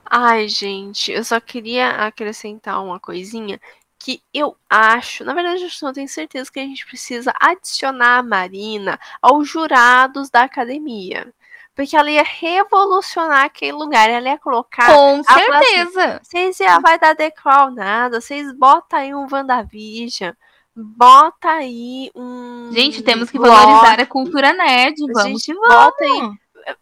Ai, gente, eu só queria acrescentar uma coisinha que eu acho, na verdade, eu não tenho certeza que a gente precisa adicionar a Marina aos jurados da academia. Porque ela ia revolucionar aquele lugar. Ela ia colocar. Com certeza. Vocês já vai dar decral nada. Vocês botam aí um WandaVision. Bota aí um. Gente, temos que valorizar a cultura nerd. Vamos que vamos. Bota aí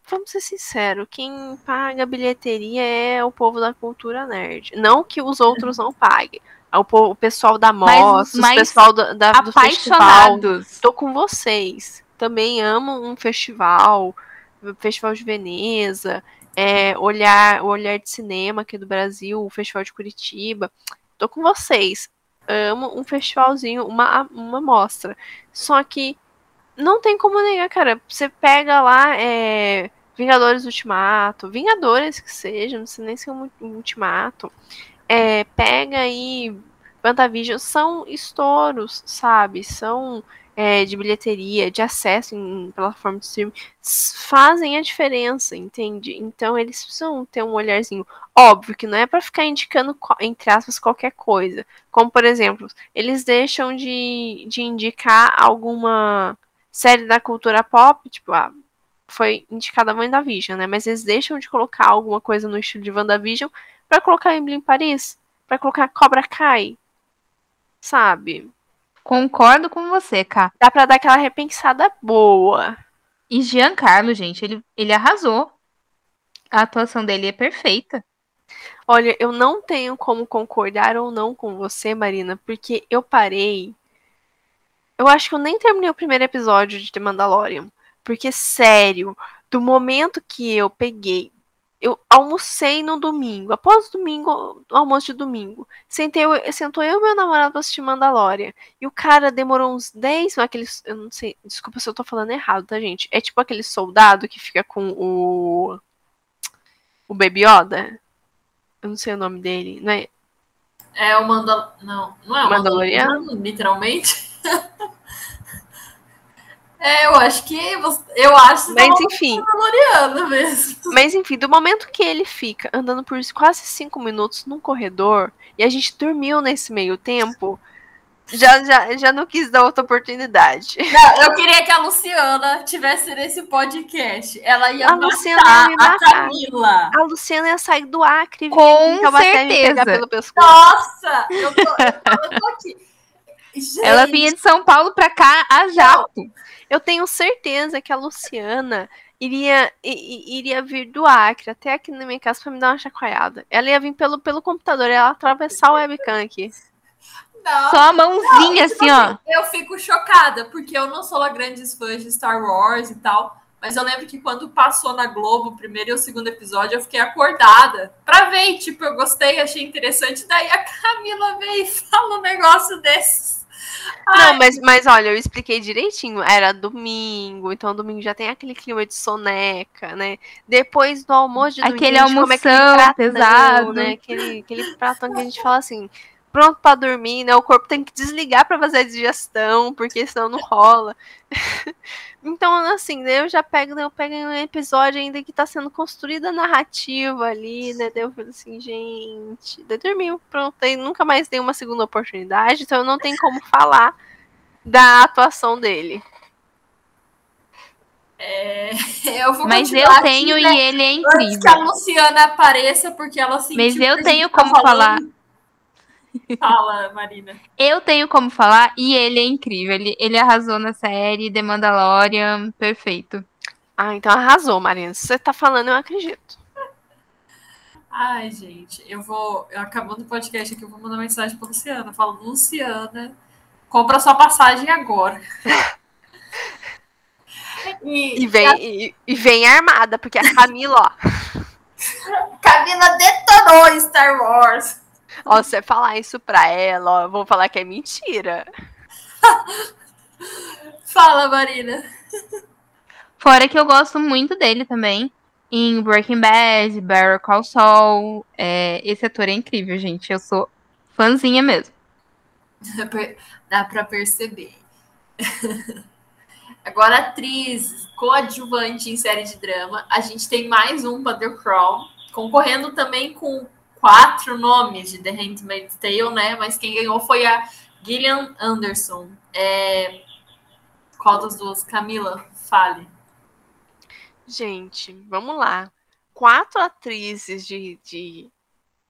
vamos ser sinceros, quem paga bilheteria é o povo da cultura nerd. Não que os outros não paguem. O, o pessoal da mostra, o pessoal da, da, do festival. Tô com vocês. Também amo um festival, Festival de Veneza, é, olhar, o Olhar de Cinema aqui do Brasil, o Festival de Curitiba. Tô com vocês. Amo um festivalzinho, uma, uma mostra. Só que não tem como negar, cara. Você pega lá é, Vingadores Ultimato, Vingadores que seja, não sei nem se é um Ultimato. É, pega aí WandaVision, são estouros, sabe? São é, de bilheteria, de acesso em plataforma de streaming, fazem a diferença, entende? Então eles precisam ter um olharzinho. Óbvio que não é para ficar indicando, entre aspas, qualquer coisa. Como, por exemplo, eles deixam de, de indicar alguma série da cultura pop, tipo, ah, foi indicada a WandaVision, né? Mas eles deixam de colocar alguma coisa no estilo de WandaVision para colocar Emily em Paris, para colocar Cobra Kai, sabe? Concordo com você, Cá. Dá pra dar aquela repensada boa. E Giancarlo, gente, ele, ele arrasou. A atuação dele é perfeita. Olha, eu não tenho como concordar ou não com você, Marina, porque eu parei eu acho que eu nem terminei o primeiro episódio de The Mandalorian. Porque, sério, do momento que eu peguei. Eu almocei no domingo. Após o domingo, o almoço de domingo. Sentei, sentou eu e meu namorado pra assistir Mandalorian. E o cara demorou uns 10. Aqueles. Eu não sei. Desculpa se eu tô falando errado, tá, gente? É tipo aquele soldado que fica com o. O Baby Yoda. Eu não sei o nome dele, não é? É o Mandal... Não, não é o Mandaloriano, Mandaloriano literalmente. É, eu acho que eu acho que mas enfim, mesmo. Mas enfim, do momento que ele fica andando por quase cinco minutos num corredor e a gente dormiu nesse meio tempo, já, já, já não quis dar outra oportunidade. Não, eu queria que a Luciana tivesse nesse podcast. Ela ia a Luciana ia matar a Camila. A Luciana ia sair do Acre com certeza. pelo pescoço. Nossa, eu tô, eu tô aqui. Gente. Ela vinha de São Paulo pra cá a jato. Não. Eu tenho certeza que a Luciana iria, iria vir do Acre até aqui na minha casa pra me dar uma chacoalhada. Ela ia vir pelo, pelo computador, ela atravessar o webcam aqui. Não, Só a mãozinha não, tipo assim, ó. Assim, eu fico chocada, porque eu não sou uma grande fã de Star Wars e tal. Mas eu lembro que quando passou na Globo o primeiro e o segundo episódio, eu fiquei acordada pra ver. Tipo, eu gostei, achei interessante. Daí a Camila veio e fala um negócio desses. Não, mas, mas olha, eu expliquei direitinho. Era domingo, então domingo já tem aquele clima de soneca, né? Depois do almoço de domingo, aquele almoço é pesado, né? Aquele, aquele pratão que a gente fala assim, pronto para dormir, né? O corpo tem que desligar para fazer a digestão, porque senão não rola. [laughs] então, assim, né, eu já pego, né, eu pego um episódio ainda que tá sendo construída a narrativa ali, né? Daí eu falei assim, gente, daí dormiu, pronto, aí nunca mais tem uma segunda oportunidade, então eu não tenho como [laughs] falar da atuação dele. É, [laughs] eu vou Mas eu tenho aqui, e né, ele é Antes que a incrível. Luciana apareça, porque ela sentiu Mas eu tenho tá como falando. Fala, Marina. Eu tenho como falar e ele é incrível. Ele, ele arrasou na série The Mandalorian, perfeito. Ah, então arrasou, Marina. Se você tá falando, eu acredito. Ai, gente, eu vou. Eu acabando o podcast aqui, eu vou mandar mensagem pra Luciana. Eu falo, Luciana, compra sua passagem agora. [laughs] E, E vem, e, e vem armada, porque a Camila, ó. a [laughs] Camila detonou Star Wars. Ó, você falar isso pra ela, ó, eu vou falar que é mentira. [laughs] Fala, Marina. Fora que eu gosto muito dele também. Em Breaking Bad, Better Call Saul. É, esse ator é incrível, gente. Eu sou fãzinha mesmo. Dá pra perceber. [laughs] Agora, atriz coadjuvante em série de drama. A gente tem mais um Crown, concorrendo também com quatro nomes de The Handmaid's Tale, né? Mas quem ganhou foi a Gillian Anderson. É... Qual das duas? Camila, fale. Gente, vamos lá. Quatro atrizes de, de,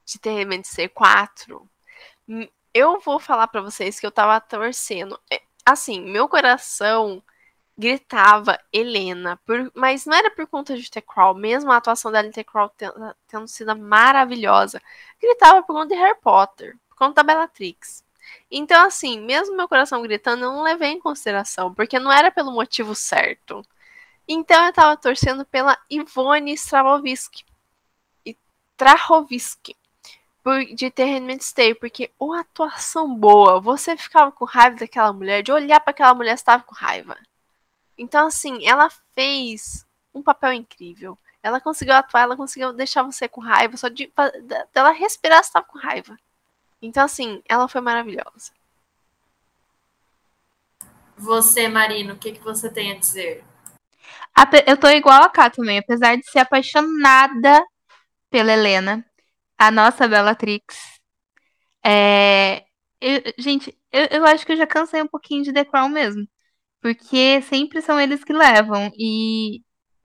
de TMNC, quatro. Hum, Eu vou falar pra vocês que eu tava torcendo. É, Assim, meu coração gritava Helena, por- mas não era por conta de The Crown, mesmo a atuação dela The Crown ten- tendo sido maravilhosa. Gritava por conta de Harry Potter, por conta da Bellatrix. Então, assim, mesmo meu coração gritando, eu não levei em consideração, porque não era pelo motivo certo. Então eu tava torcendo pela Ivone Strahovski. E Strahovski. Por, de Handmaid's Tale, porque uma atuação boa, você ficava com raiva daquela mulher, de olhar para aquela mulher, você tava com raiva. Então, assim, ela fez um papel incrível. Ela conseguiu atuar, ela conseguiu deixar você com raiva, só de da- dela respirar, você tava com raiva. Então, assim, ela foi maravilhosa. Você, Marina, o que, que você tem a dizer? Eu tô igual a Cá também, apesar de ser apaixonada pela Helena, a nossa Bellatrix. É... eu- gente, eu, eu acho que eu já cansei um pouquinho de The Crown mesmo. Porque sempre são eles que levam. E,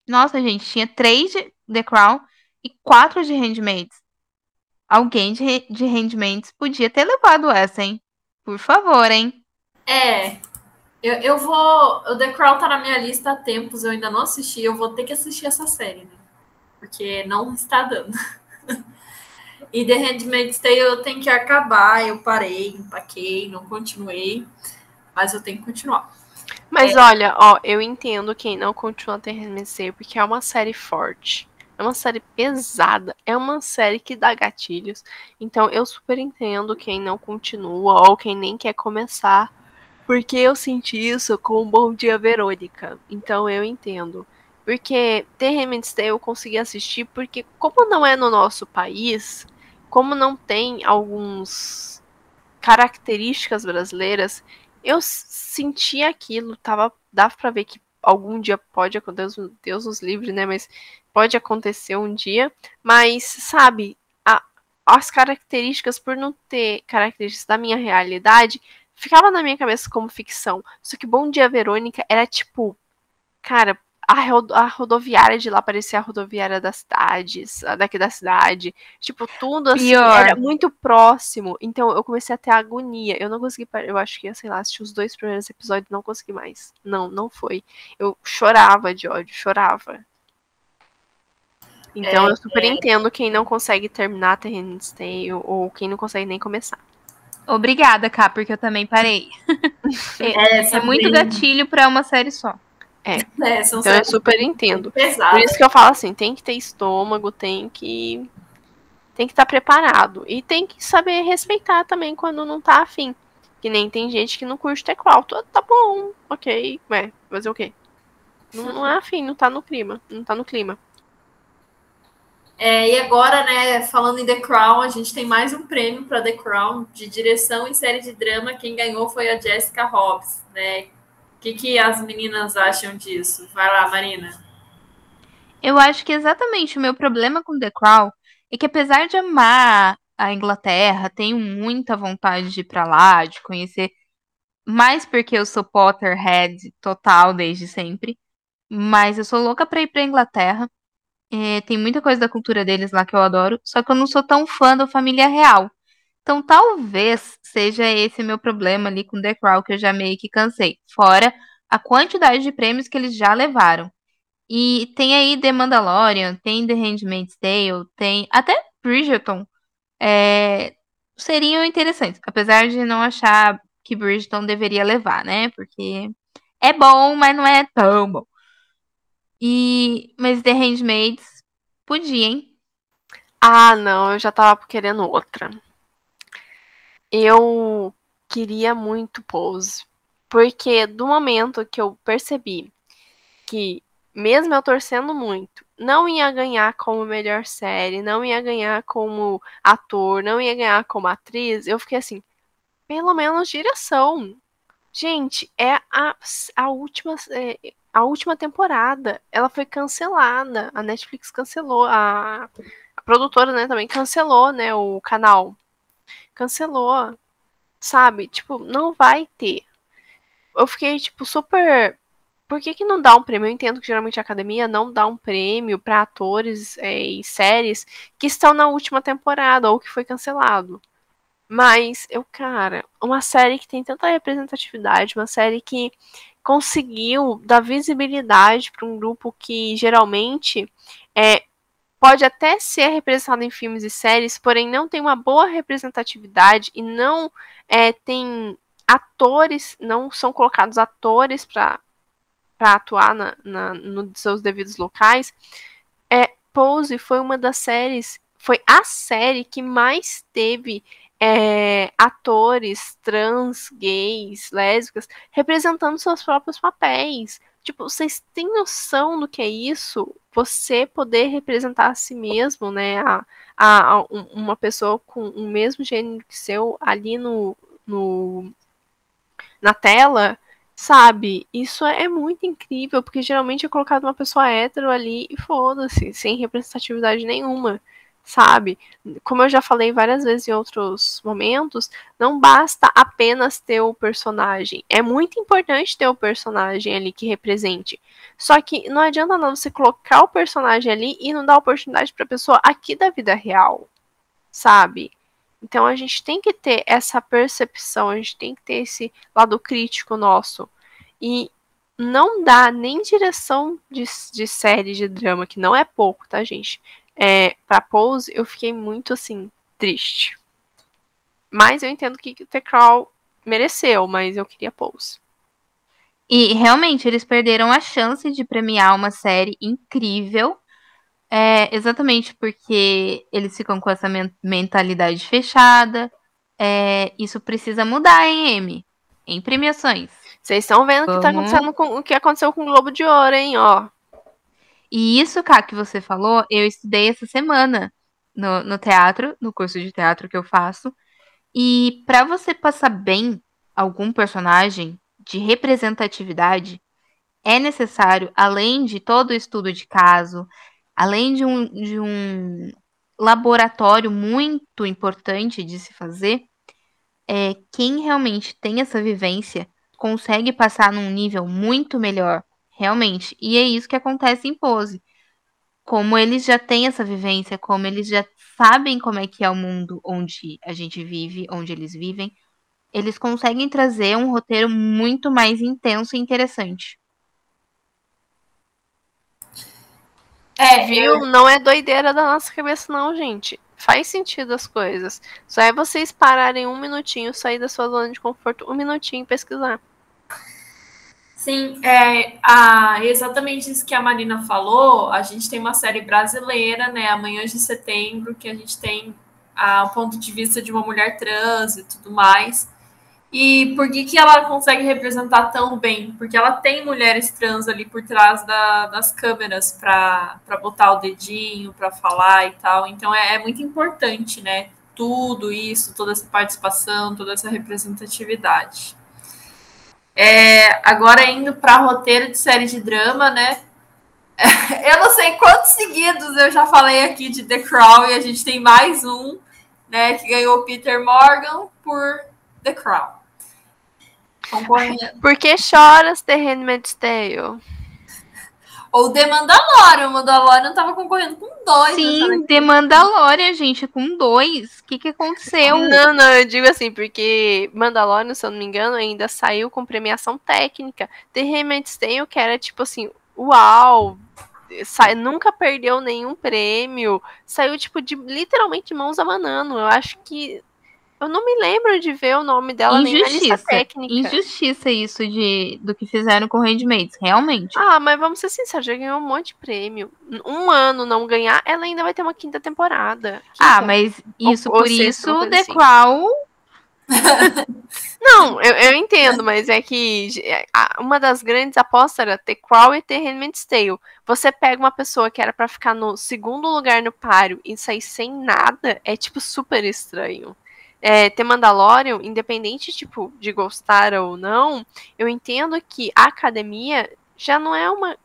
nossa, gente, tinha três de The Crown e quatro de Handmaids. Alguém de, de Handmaids podia ter levado essa, hein? Por favor, hein? É, eu, eu vou. O The Crown tá na minha lista há tempos, eu ainda não assisti. Eu vou ter que assistir essa série, né? Porque não está dando. [laughs] E The Handmaid's Tale eu tenho que acabar. Eu parei, empaquei, não continuei. Mas eu tenho que continuar. Mas olha, ó, eu entendo quem não continua a TRMC, porque é uma série forte. É uma série pesada. É uma série que dá gatilhos. Então eu super entendo quem não continua ou quem nem quer começar. Porque eu senti isso com o Bom Dia Verônica. Então eu entendo. Porque The Handmaid's Tale eu consegui assistir porque como não é no nosso país, como não tem alguns características brasileiras, eu senti aquilo, tava, dava pra ver que algum dia pode acontecer, Deus, Deus nos livre, né, mas pode acontecer um dia, mas sabe, a- as características por não ter características da minha realidade, ficava na minha cabeça como ficção. Só que Bom Dia Verônica era tipo, cara, a, rodo- a rodoviária de lá parecia a rodoviária das cidades, daqui da cidade. Tipo, tudo assim Pior. era muito próximo. Então eu comecei a ter agonia. Eu não consegui, eu acho que, ia, sei lá, assistir os dois primeiros episódios e não consegui mais. Não, não foi. Eu chorava de ódio, chorava. Então É, eu super entendo quem não consegue terminar The Handmaid's Tale ou quem não consegue nem começar. Obrigada, Cá, porque eu também parei. [laughs] É, É são muito gatilho pra uma série só. [laughs] É, são Então eu super entendo. Por pesadas. isso que eu falo assim, tem que ter estômago, tem que tem que estar preparado e tem que saber respeitar também quando não tá afim. Que nem tem gente que não curte Crown. Tá tá bom, ok, ué, fazer o quê? Não, não é afim, não tá no clima, não tá no clima. É, e agora, né, falando em The Crown, a gente tem mais um prêmio para The Crown de direção em série de drama. Quem ganhou foi a Jessica Hobbs, né? O que, que as meninas acham disso? Vai lá, Marina. Eu acho que exatamente o meu problema com The Crown é que apesar de amar a Inglaterra, tenho muita vontade de ir para lá, de conhecer, mais porque eu sou Potterhead total desde sempre. Mas eu sou louca pra ir pra Inglaterra. É, tem muita coisa da cultura deles lá que eu adoro, só que eu não sou tão fã da família real. Então talvez seja esse meu problema ali com The Crown, que eu já meio que cansei. Fora a quantidade de prêmios que eles já levaram. E tem aí The Mandalorian, tem The Handmaid's Tale, tem até Bridgerton. É, seriam interessantes, apesar de não achar que Bridgerton deveria levar, né? Porque é bom, mas não é tão bom. E mas The Handmaids podia, hein? Ah, não, eu já tava querendo outra. Eu queria muito Pose, porque do momento que eu percebi que mesmo eu torcendo muito, não ia ganhar como melhor série, não ia ganhar como ator, não ia ganhar como atriz, eu fiquei assim, pelo menos direção. Gente, é a, a última. É, a última temporada, ela foi cancelada. A Netflix cancelou, a, a produtora, né, também cancelou, né, o canal. Cancelou, sabe? Tipo, não vai ter. Eu fiquei, tipo, super. Por que, que não dá um prêmio? Eu entendo que geralmente a academia não dá um prêmio para atores é, e séries que estão na última temporada ou que foi cancelado. Mas eu, cara, uma série que tem tanta representatividade, uma série que conseguiu dar visibilidade para um grupo que geralmente é, pode até ser representado em filmes e séries, porém não tem uma boa representatividade e não é, tem atores, não são colocados atores para atuar na, na, nos seus devidos locais. É, Pose foi uma das séries, foi a série que mais teve é, atores trans, gays, lésbicas, representando seus próprios papéis. Tipo, vocês têm noção do que é isso? Você poder representar a si mesmo, né? A, a, a uma pessoa com o mesmo gênero que seu ali no, no na tela, sabe? Isso é muito incrível, porque geralmente é colocado uma pessoa hétero ali e foda-se, sem representatividade nenhuma sabe? Como eu já falei várias vezes em outros momentos, não basta apenas ter o personagem. É muito importante ter o personagem ali que represente. Só que não adianta não você colocar o personagem ali e não dar oportunidade para a pessoa aqui da vida real, sabe? Então a gente tem que ter essa percepção, a gente tem que ter esse lado crítico nosso. E não dá nem direção de, de série de drama, que não é pouco, tá, gente? É, pra Pose, eu fiquei muito assim, triste. Mas eu entendo que The Crown mereceu, mas eu queria Pose. E realmente, eles perderam a chance de premiar uma série incrível. É, exatamente porque eles ficam com essa mentalidade fechada. É, isso precisa mudar, hein, M? Em premiações. Vocês estão vendo o que tá acontecendo com o que aconteceu com o Globo de Ouro, hein, ó. E isso, cá, que você falou, eu estudei essa semana no, no teatro, no curso de teatro que eu faço. E para você passar bem algum personagem de representatividade, é necessário, além de todo o estudo de caso, além de um, de um laboratório muito importante de se fazer, é, quem realmente tem essa vivência consegue passar num nível muito melhor realmente. E é isso que acontece em Pose. Como eles já têm essa vivência, como eles já sabem como é que é o mundo onde a gente vive, onde eles vivem, eles conseguem trazer um roteiro muito mais intenso e interessante. É, viu? Não é doideira da nossa cabeça, não, gente. Faz sentido as coisas. Só é vocês pararem um minutinho, sair da sua zona de conforto, um minutinho e pesquisar. Sim, é a, exatamente isso que a Marina falou. A gente tem uma série brasileira, né? Amanhã de setembro, que a gente tem a, o ponto de vista de uma mulher trans e tudo mais. E por que, que ela consegue representar tão bem? Porque ela tem mulheres trans ali por trás da, das câmeras para botar o dedinho, para falar e tal. Então é, é, muito importante, né? Tudo isso, toda essa participação, toda essa representatividade. É, agora indo para roteiro de série de drama, né? [laughs] eu não sei quantos seguidos eu já falei aqui de The Crown e a gente tem mais um, né? Que ganhou Peter Morgan por The Crown. Por que choras, The Handmaid's Tale? Ou The Mandalorian. O Mandalorian tava concorrendo com dois. Sim, The Mandalorian, gente, com dois. O que, que aconteceu? Não, não, eu digo assim, porque Mandalorian, se eu não me engano, ainda saiu com premiação técnica. The Handmaid's Tale, que era tipo assim, uau, Sa nunca perdeu nenhum prêmio. Saiu, tipo, de literalmente de mãos a manano. Eu acho que eu não me lembro de ver o nome dela Injustiça. técnica. Injustiça isso de, do que fizeram com Handmaids, realmente. Ah, mas vamos ser sinceros, já ganhou um monte de prêmio. Um ano não ganhar, ela ainda vai ter uma quinta temporada. Quinta. Ah, mas isso, ou, por ou isso, The assim. Crown... [laughs] não, eu, eu, entendo, mas é que uma das grandes apostas era The Crown e The Handmaid's Tale. Você pega uma pessoa que era para ficar no segundo lugar no páreo e sair sem nada, é tipo super estranho é, ter Mandalorian, independente, tipo, de gostar ou não, eu entendo que a academia já não é uma.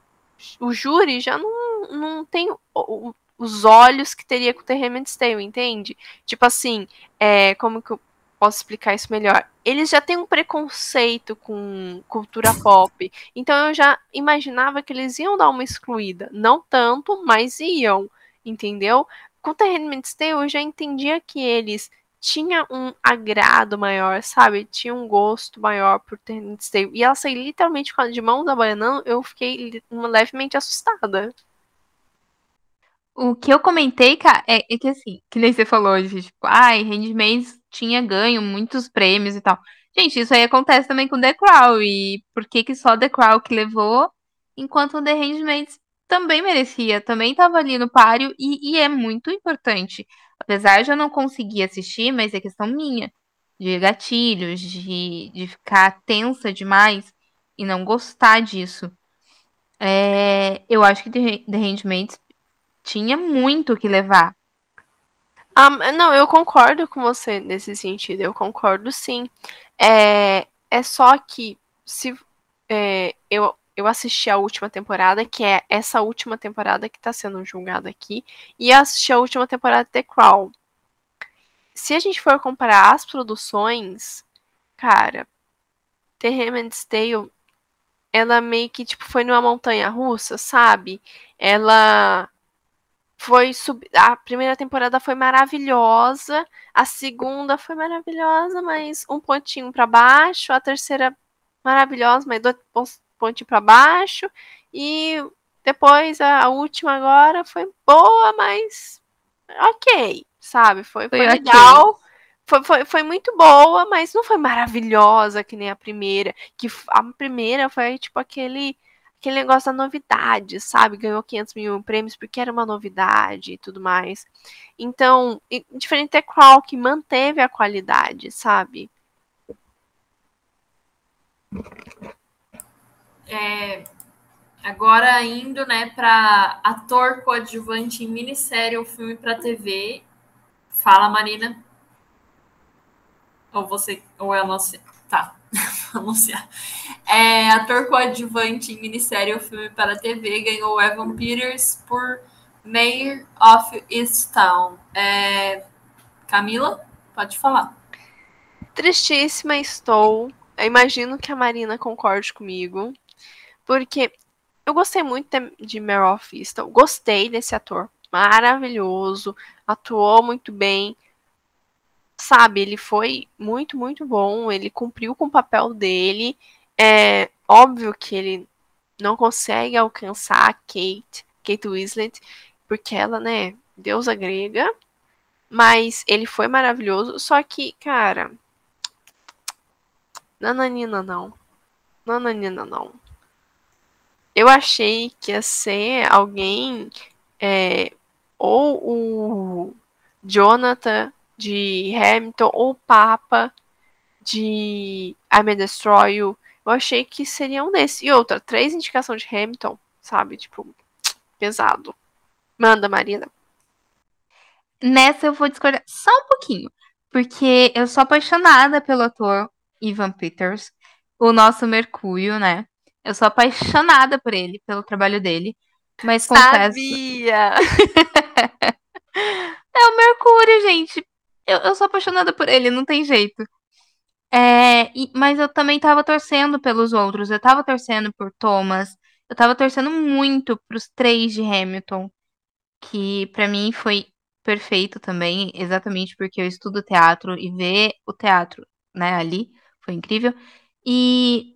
O júri já não, não tem o, os olhos que teria com o The Handmaid's entende? Tipo assim, é, como que eu posso explicar isso melhor? Eles já têm um preconceito com cultura pop, então eu já imaginava que eles iam dar uma excluída. Não tanto, mas iam, entendeu? Com o Handmaid's Tale eu já entendia que eles tinha um agrado maior, sabe? Tinha um gosto maior por Handmaid's Tale. E ela saiu literalmente de mão da banana, eu fiquei levemente assustada. O que eu comentei, cara, é, é, que assim, que nem você falou hoje, tipo, ai, Handmaid's tinha ganho muitos prêmios e tal. Gente, isso aí acontece também com The Crown. E por que que só The Crown que levou, enquanto The Handmaid's também merecia, também tava ali no páreo e, e é muito importante. Apesar de eu não conseguir assistir, mas é questão minha. De gatilhos, de, de ficar tensa demais e não gostar disso. É, eu acho que The, Handmaid's tinha muito que levar. Ah, não, eu concordo com você nesse sentido. Eu concordo sim. É, é só que se é, eu, eu assisti a última temporada, que é essa última temporada que está sendo julgada aqui, e assisti a última temporada de The Crown. Se a gente for comparar as produções, cara, The Handmaid's Tale, ela meio que tipo foi numa montanha russa, sabe? Ela foi sub... a primeira temporada foi maravilhosa, a segunda foi maravilhosa, mas um pontinho para baixo, a terceira maravilhosa, mas dois ponte para baixo. E depois a, a, última agora foi boa, mas ok, sabe? Foi, foi, foi legal. Okay. Foi, foi, foi muito boa, mas não foi maravilhosa que nem a primeira. Que a primeira foi tipo aquele aquele negócio da novidade, sabe? Ganhou 500 mil prêmios porque era uma novidade e tudo mais. Então, diferente é Crow que manteve a qualidade, sabe? É, agora indo, né, para ator coadjuvante em minissérie ou filme para TV. Fala, Marina. Ou você, ou é a nossa. Tá, [laughs] anunciar. É, ator coadjuvante em minissérie ou filme para TV ganhou Evan Peters por Mayor of Easttown. É, Camila, pode falar. Tristíssima estou. Eu imagino que a Marina concorde comigo. Porque eu gostei muito de Meryl Fistel. Gostei desse ator. Maravilhoso. Atuou muito bem. Sabe, ele foi muito, muito bom. Ele cumpriu com o papel dele. É óbvio que ele não consegue alcançar a Kate, Kate Winslet, porque ela, né, deusa grega. Mas ele foi maravilhoso. Só que, cara. Nananina não. Nananina não. Eu achei que ia ser alguém, é, ou o Jonathan de Hamilton, ou o Papa de I May Destroy. Eu achei que seria um desse. E outra, três indicações de Hamilton, sabe? Tipo, pesado. Manda, Marina. Nessa eu vou discordar só um pouquinho. Porque eu sou apaixonada pelo ator Ivan Peters, o nosso Mercúrio, né? Eu sou apaixonada por ele, pelo trabalho dele. Mas Sabia! [laughs] é o Mercúrio, gente. Eu, eu sou apaixonada por ele, não tem jeito. É, e, mas eu também tava torcendo pelos outros. Eu tava torcendo por Thomas. Eu tava torcendo muito pros três de Hamilton. Que para mim foi perfeito também, exatamente porque eu estudo teatro e ver o teatro, né, ali foi incrível. E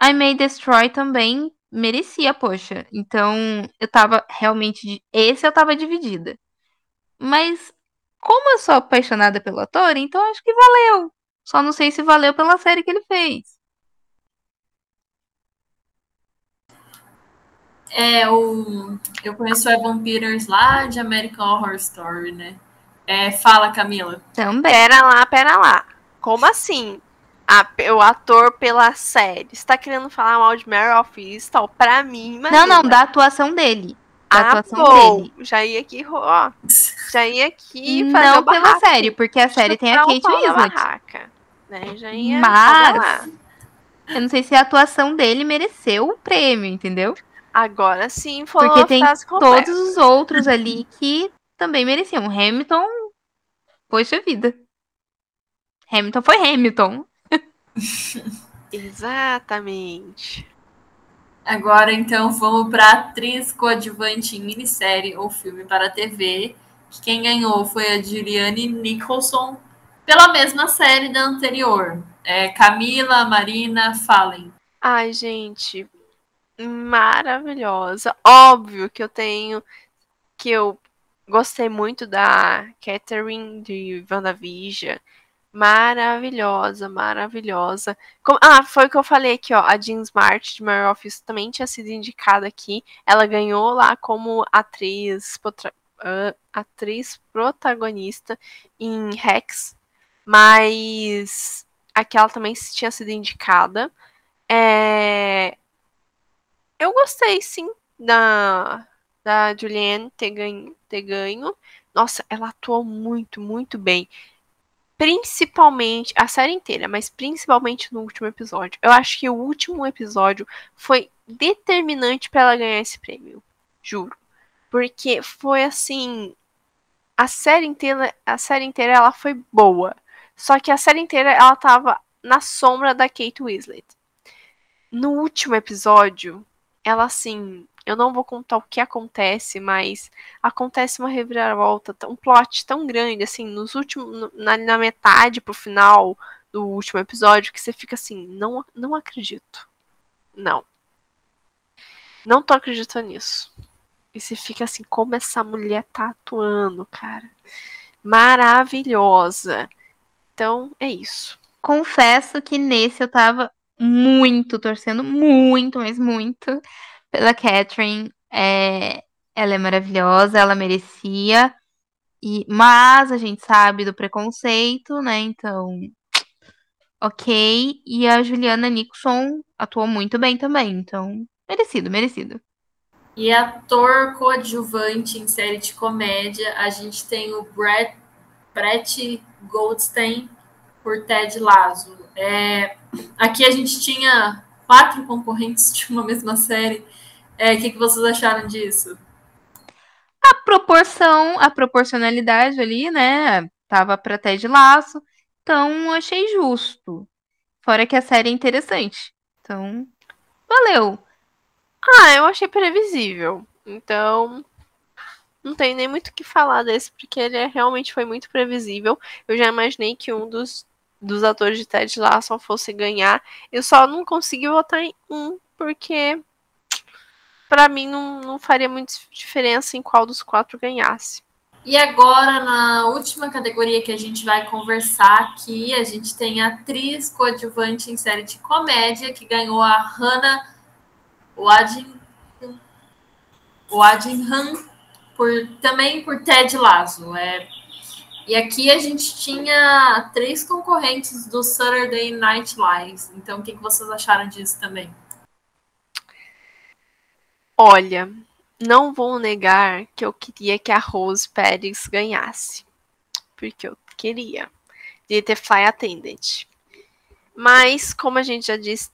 I May Destroy também merecia, poxa. Então, eu tava realmente. Esse eu tava dividida. Mas, como eu sou apaixonada pelo ator, então acho que valeu. Só não sei se valeu pela série que ele fez. É, o... eu conheço o Evan Peters lá de American Horror Story, né? É, fala, Camila. Também. Pera lá, pera lá. Como assim? A, o ator pela série. Você tá querendo falar mal de of Easton? Pra mim, mas. Não, não, da atuação dele. Da ah, atuação bom. dele. Já ia aqui, ó. Já ia aqui Não pela série, porque a série tem a Kate Winslet. Barraca, né? Já ia mas. Eu não sei se a atuação dele mereceu o prêmio, entendeu? Agora sim, falou Porque tem todos os outros ali que também mereciam. Hamilton, poxa vida. Hamilton foi Hamilton. [laughs] Exatamente. Agora, então, vamos para atriz coadjuvante em minissérie ou filme para a TV. Que quem ganhou foi a Juliane Nicholson, pela mesma série da anterior. É, Camila, Marina, falem. Ai, gente, maravilhosa. Óbvio que eu tenho que eu gostei muito da Catherine de WandaVision. Maravilhosa, maravilhosa. Como, ah, foi o que eu falei aqui, ó. A Jean Smart de Mary Office também tinha sido indicada aqui. Ela ganhou lá como atriz, potra, uh, atriz protagonista em Rex. Mas aqui ela também tinha sido indicada. É, eu gostei, sim, da, da Julianne ter ganho, ter ganho. Nossa, ela atuou muito, muito bem. Principalmente, a série inteira, mas principalmente no último episódio. Eu acho que o último episódio foi determinante para ela ganhar esse prêmio. Juro. Porque foi assim. A série inteira, a série inteira ela foi boa. Só que a série inteira ela tava na sombra da Kate Winslet. No último episódio, ela assim, eu não vou contar o que acontece, mas acontece uma reviravolta, um plot tão grande, assim, nos últimos, na, na metade pro final do último episódio, que você fica assim, não, não acredito. Não. Não tô acreditando nisso. E você fica assim, como essa mulher tá atuando, cara. Maravilhosa. Então, é isso. Confesso que nesse eu tava muito, torcendo muito, mas muito pela Catherine. É, ela é maravilhosa, ela merecia. E, mas a gente sabe do preconceito, né? Então, ok. E a Juliana Nixon atuou muito bem também. Então, merecido, merecido. E ator coadjuvante em série de comédia, a gente tem o Brett, Brett Goldstein por Ted Lasso. É, aqui a gente tinha quatro concorrentes de uma mesma série. É, o que, que vocês acharam disso? A proporção, a proporcionalidade ali, né? Tava para Ted Laço. Então, achei justo. Fora que a série é interessante. Então, valeu. Ah, eu achei previsível. Então, não tem nem muito o que falar desse, porque ele é, realmente foi muito previsível. Eu já imaginei que um dos dos atores de Ted Lasso fosse ganhar. Eu só não consegui votar em um, porque para mim não, não faria muita diferença em qual dos quatro ganhasse. E agora, na última categoria que a gente vai conversar aqui, a gente tem a atriz coadjuvante em série de comédia, que ganhou a Hannah Wadin, Wadingham, por, também por Ted Lasso. É, E aqui a gente tinha três concorrentes do Saturday Night Live. Então, o que, vocês acharam disso também? Olha, não vou negar que eu queria que a Rose Pérez ganhasse. Porque eu queria. De ter Fly Attendant. Mas, como a gente já disse,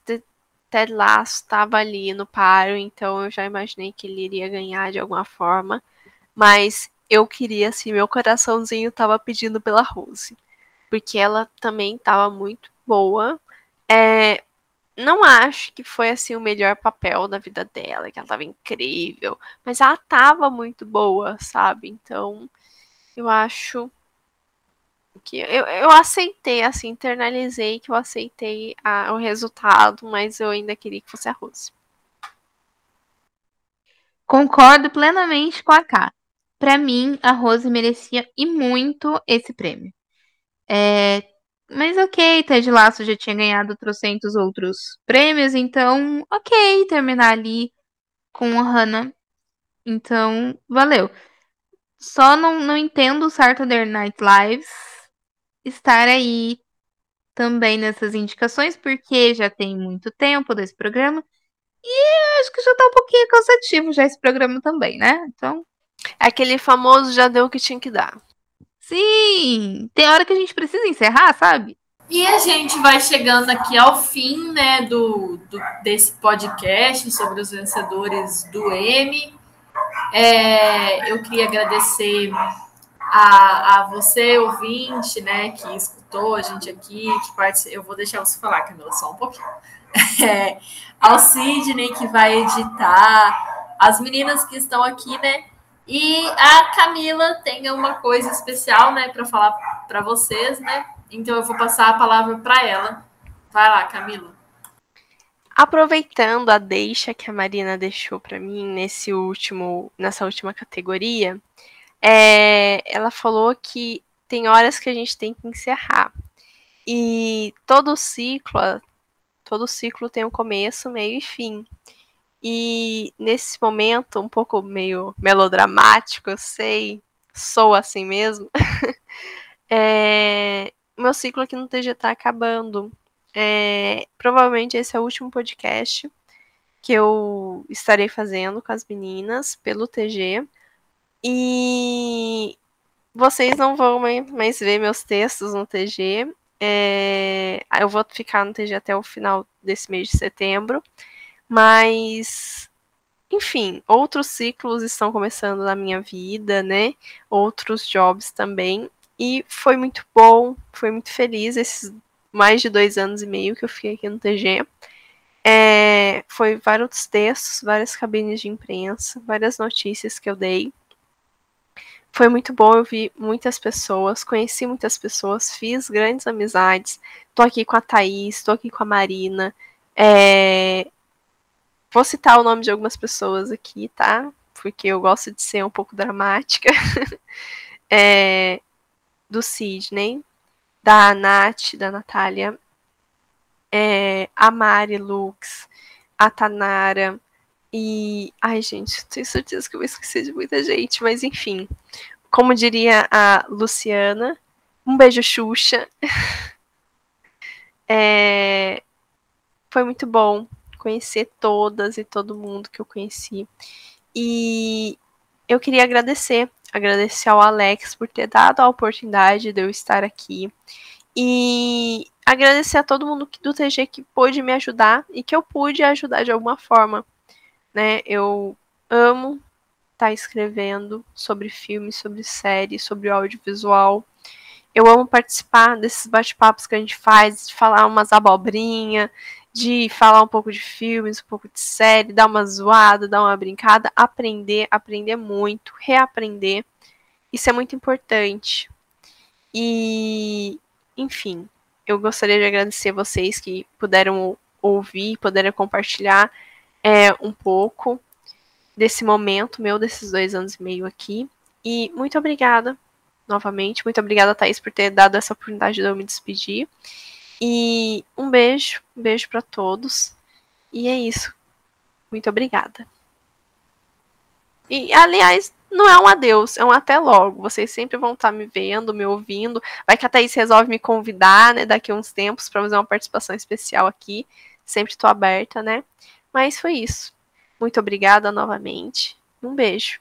Ted Lasso estava ali no paro, então eu já imaginei que ele iria ganhar de alguma forma. Mas eu queria, assim, meu coraçãozinho estava pedindo pela Rose. Porque ela também estava muito boa. É, não acho que foi assim o melhor papel da vida dela, que ela estava incrível, mas ela estava muito boa, sabe? Então, eu acho que eu, eu aceitei, assim, internalizei que eu aceitei a, o resultado, mas eu ainda queria que fosse a Rose. Concordo plenamente com a K. Para mim, a Rose merecia e muito esse prêmio. É, mas ok, Ted Lasso já tinha ganhado trocentos outros prêmios, então ok terminar ali com a Hannah. Então, valeu. Só não, não entendo o Saturday Night Lives estar aí também nessas indicações, porque já tem muito tempo desse programa. E acho que já tá um pouquinho cansativo já esse programa também, né? Então. Aquele famoso já deu o que tinha que dar. Sim! Tem hora que a gente precisa encerrar, sabe? E a gente vai chegando aqui ao fim, né, do, do desse podcast sobre os vencedores do M. É, eu queria agradecer a, a você, ouvinte, né, que escutou a gente aqui, que participou. Eu vou deixar você falar, Camila, só um pouquinho. [laughs] É, ao Sidney, que vai editar, as meninas que estão aqui, né? E a Camila tem uma coisa especial, né, para falar para vocês, né? Então eu vou passar a palavra para ela. Vai lá, Camila. Aproveitando a deixa que a Marina deixou para mim nesse último, nessa última categoria, é, ela falou que tem horas que a gente tem que encerrar. E todo ciclo, todo ciclo tem um começo, meio e fim. E nesse momento, um pouco meio melodramático, eu sei, sou assim mesmo. [laughs] é, meu ciclo aqui no TG tá acabando. É, provavelmente esse é o último podcast que eu estarei fazendo com as meninas pelo TG. E vocês não vão mais ver meus textos no TG. É, eu vou ficar no TG até o final desse mês de setembro. Mas, enfim, outros ciclos estão começando na minha vida, né? Outros jobs também. E foi muito bom, foi muito feliz esses mais de dois anos e meio que eu fiquei aqui no TG. É, foi vários textos, várias cabines de imprensa, várias notícias que eu dei. Foi muito bom, eu vi muitas pessoas, conheci muitas pessoas, fiz grandes amizades. Tô aqui com a Thaís, tô aqui com a Marina. É... Vou citar o nome de algumas pessoas aqui, tá? Porque eu gosto de ser um pouco dramática. [laughs] é... Do Sidney, da Nath, da Natália, é... a Mari Lux, a Tanara, e. Ai, gente, tenho certeza que eu vou esquecer de muita gente, mas enfim. Como diria a Luciana, um beijo, Xuxa. [laughs] é... Foi muito bom conhecer todas e todo mundo que eu conheci. E eu queria agradecer, agradecer ao Alex por ter dado a oportunidade de eu estar aqui. E agradecer a todo mundo do TG que pôde me ajudar e que eu pude ajudar de alguma forma né? Eu amo estar tá escrevendo sobre filmes, sobre séries, sobre audiovisual. Eu amo participar desses bate-papos que a gente faz, de falar umas abobrinha, de falar um pouco de filmes, um pouco de série, dar uma zoada, dar uma brincada, aprender, aprender muito, reaprender. Isso é muito importante. E, enfim, eu gostaria de agradecer vocês que puderam ouvir, puderam compartilhar é, um pouco desse momento meu, desses dois anos e meio aqui. E muito obrigada, novamente. Muito obrigada, Thaís, por ter dado essa oportunidade de eu me despedir. E um beijo, um beijo para todos. E é isso. Muito obrigada. E, aliás, não é um adeus, é um até logo. Vocês sempre vão estar me vendo, me ouvindo. Vai que a Thaís resolve me convidar, né, daqui a uns tempos, para fazer uma participação especial aqui. Sempre estou aberta, né? Mas foi isso. Muito obrigada novamente. Um beijo.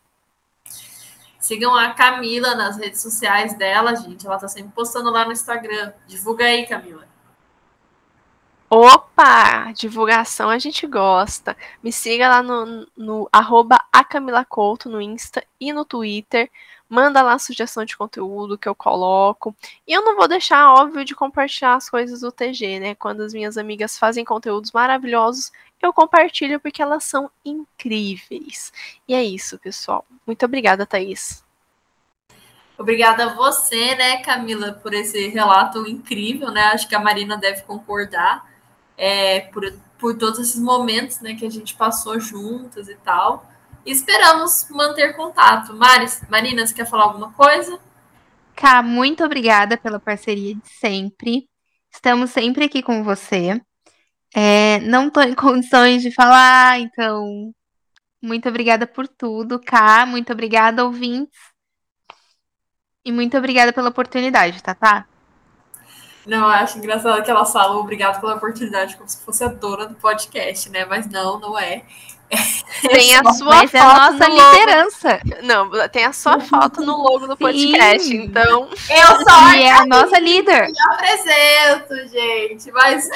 Sigam a Camila nas redes sociais dela, gente. Ela tá sempre postando lá no Instagram. Divulga aí, Camila. Opa! Divulgação a gente gosta. Me siga lá no, no arroba acamilacouto no Insta e no Twitter. Manda lá sugestão de conteúdo que eu coloco. E eu não vou deixar, óbvio, de compartilhar as coisas do TG, né? Quando as minhas amigas fazem conteúdos maravilhosos, eu compartilho porque elas são incríveis. E é isso, pessoal. Muito obrigada, Thaís. Obrigada a você, né, Camila, por esse relato incrível, né? Acho que a Marina deve concordar é, por, por todos esses momentos, né, que a gente passou juntas e tal. E esperamos manter contato. Maris, Marina, você quer falar alguma coisa? Cá, muito obrigada pela parceria de sempre. Estamos sempre aqui com você. É, não estou em [laughs] condições de falar, então muito obrigada por tudo, Cá. Muito obrigada, ouvintes. E muito obrigada pela oportunidade, tá, tá? Não, eu acho engraçado que ela fala obrigado pela oportunidade, como se fosse a dona do podcast, né? Mas não, não é. [laughs] Tem a sua Mas foto é a nossa liderança. Não, tem a sua [laughs] foto no logo do podcast, Sim. então. Eu sou e é a nossa líder. Eu apresento, gente. Mas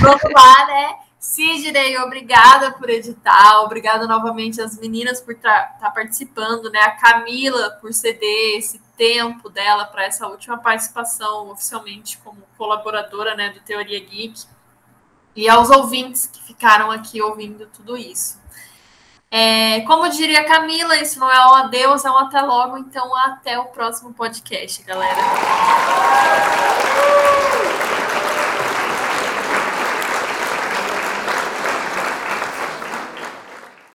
vamos lá, né? Sidney, obrigada por editar, obrigada novamente às meninas por estar tá, tá participando, né? A Camila por ceder esse tempo dela para essa última participação oficialmente como colaboradora, né, do Teoria Geek. E aos ouvintes que ficaram aqui ouvindo tudo isso. É, como diria Camila, isso não é um adeus, é um até logo. Então, até o próximo podcast, galera.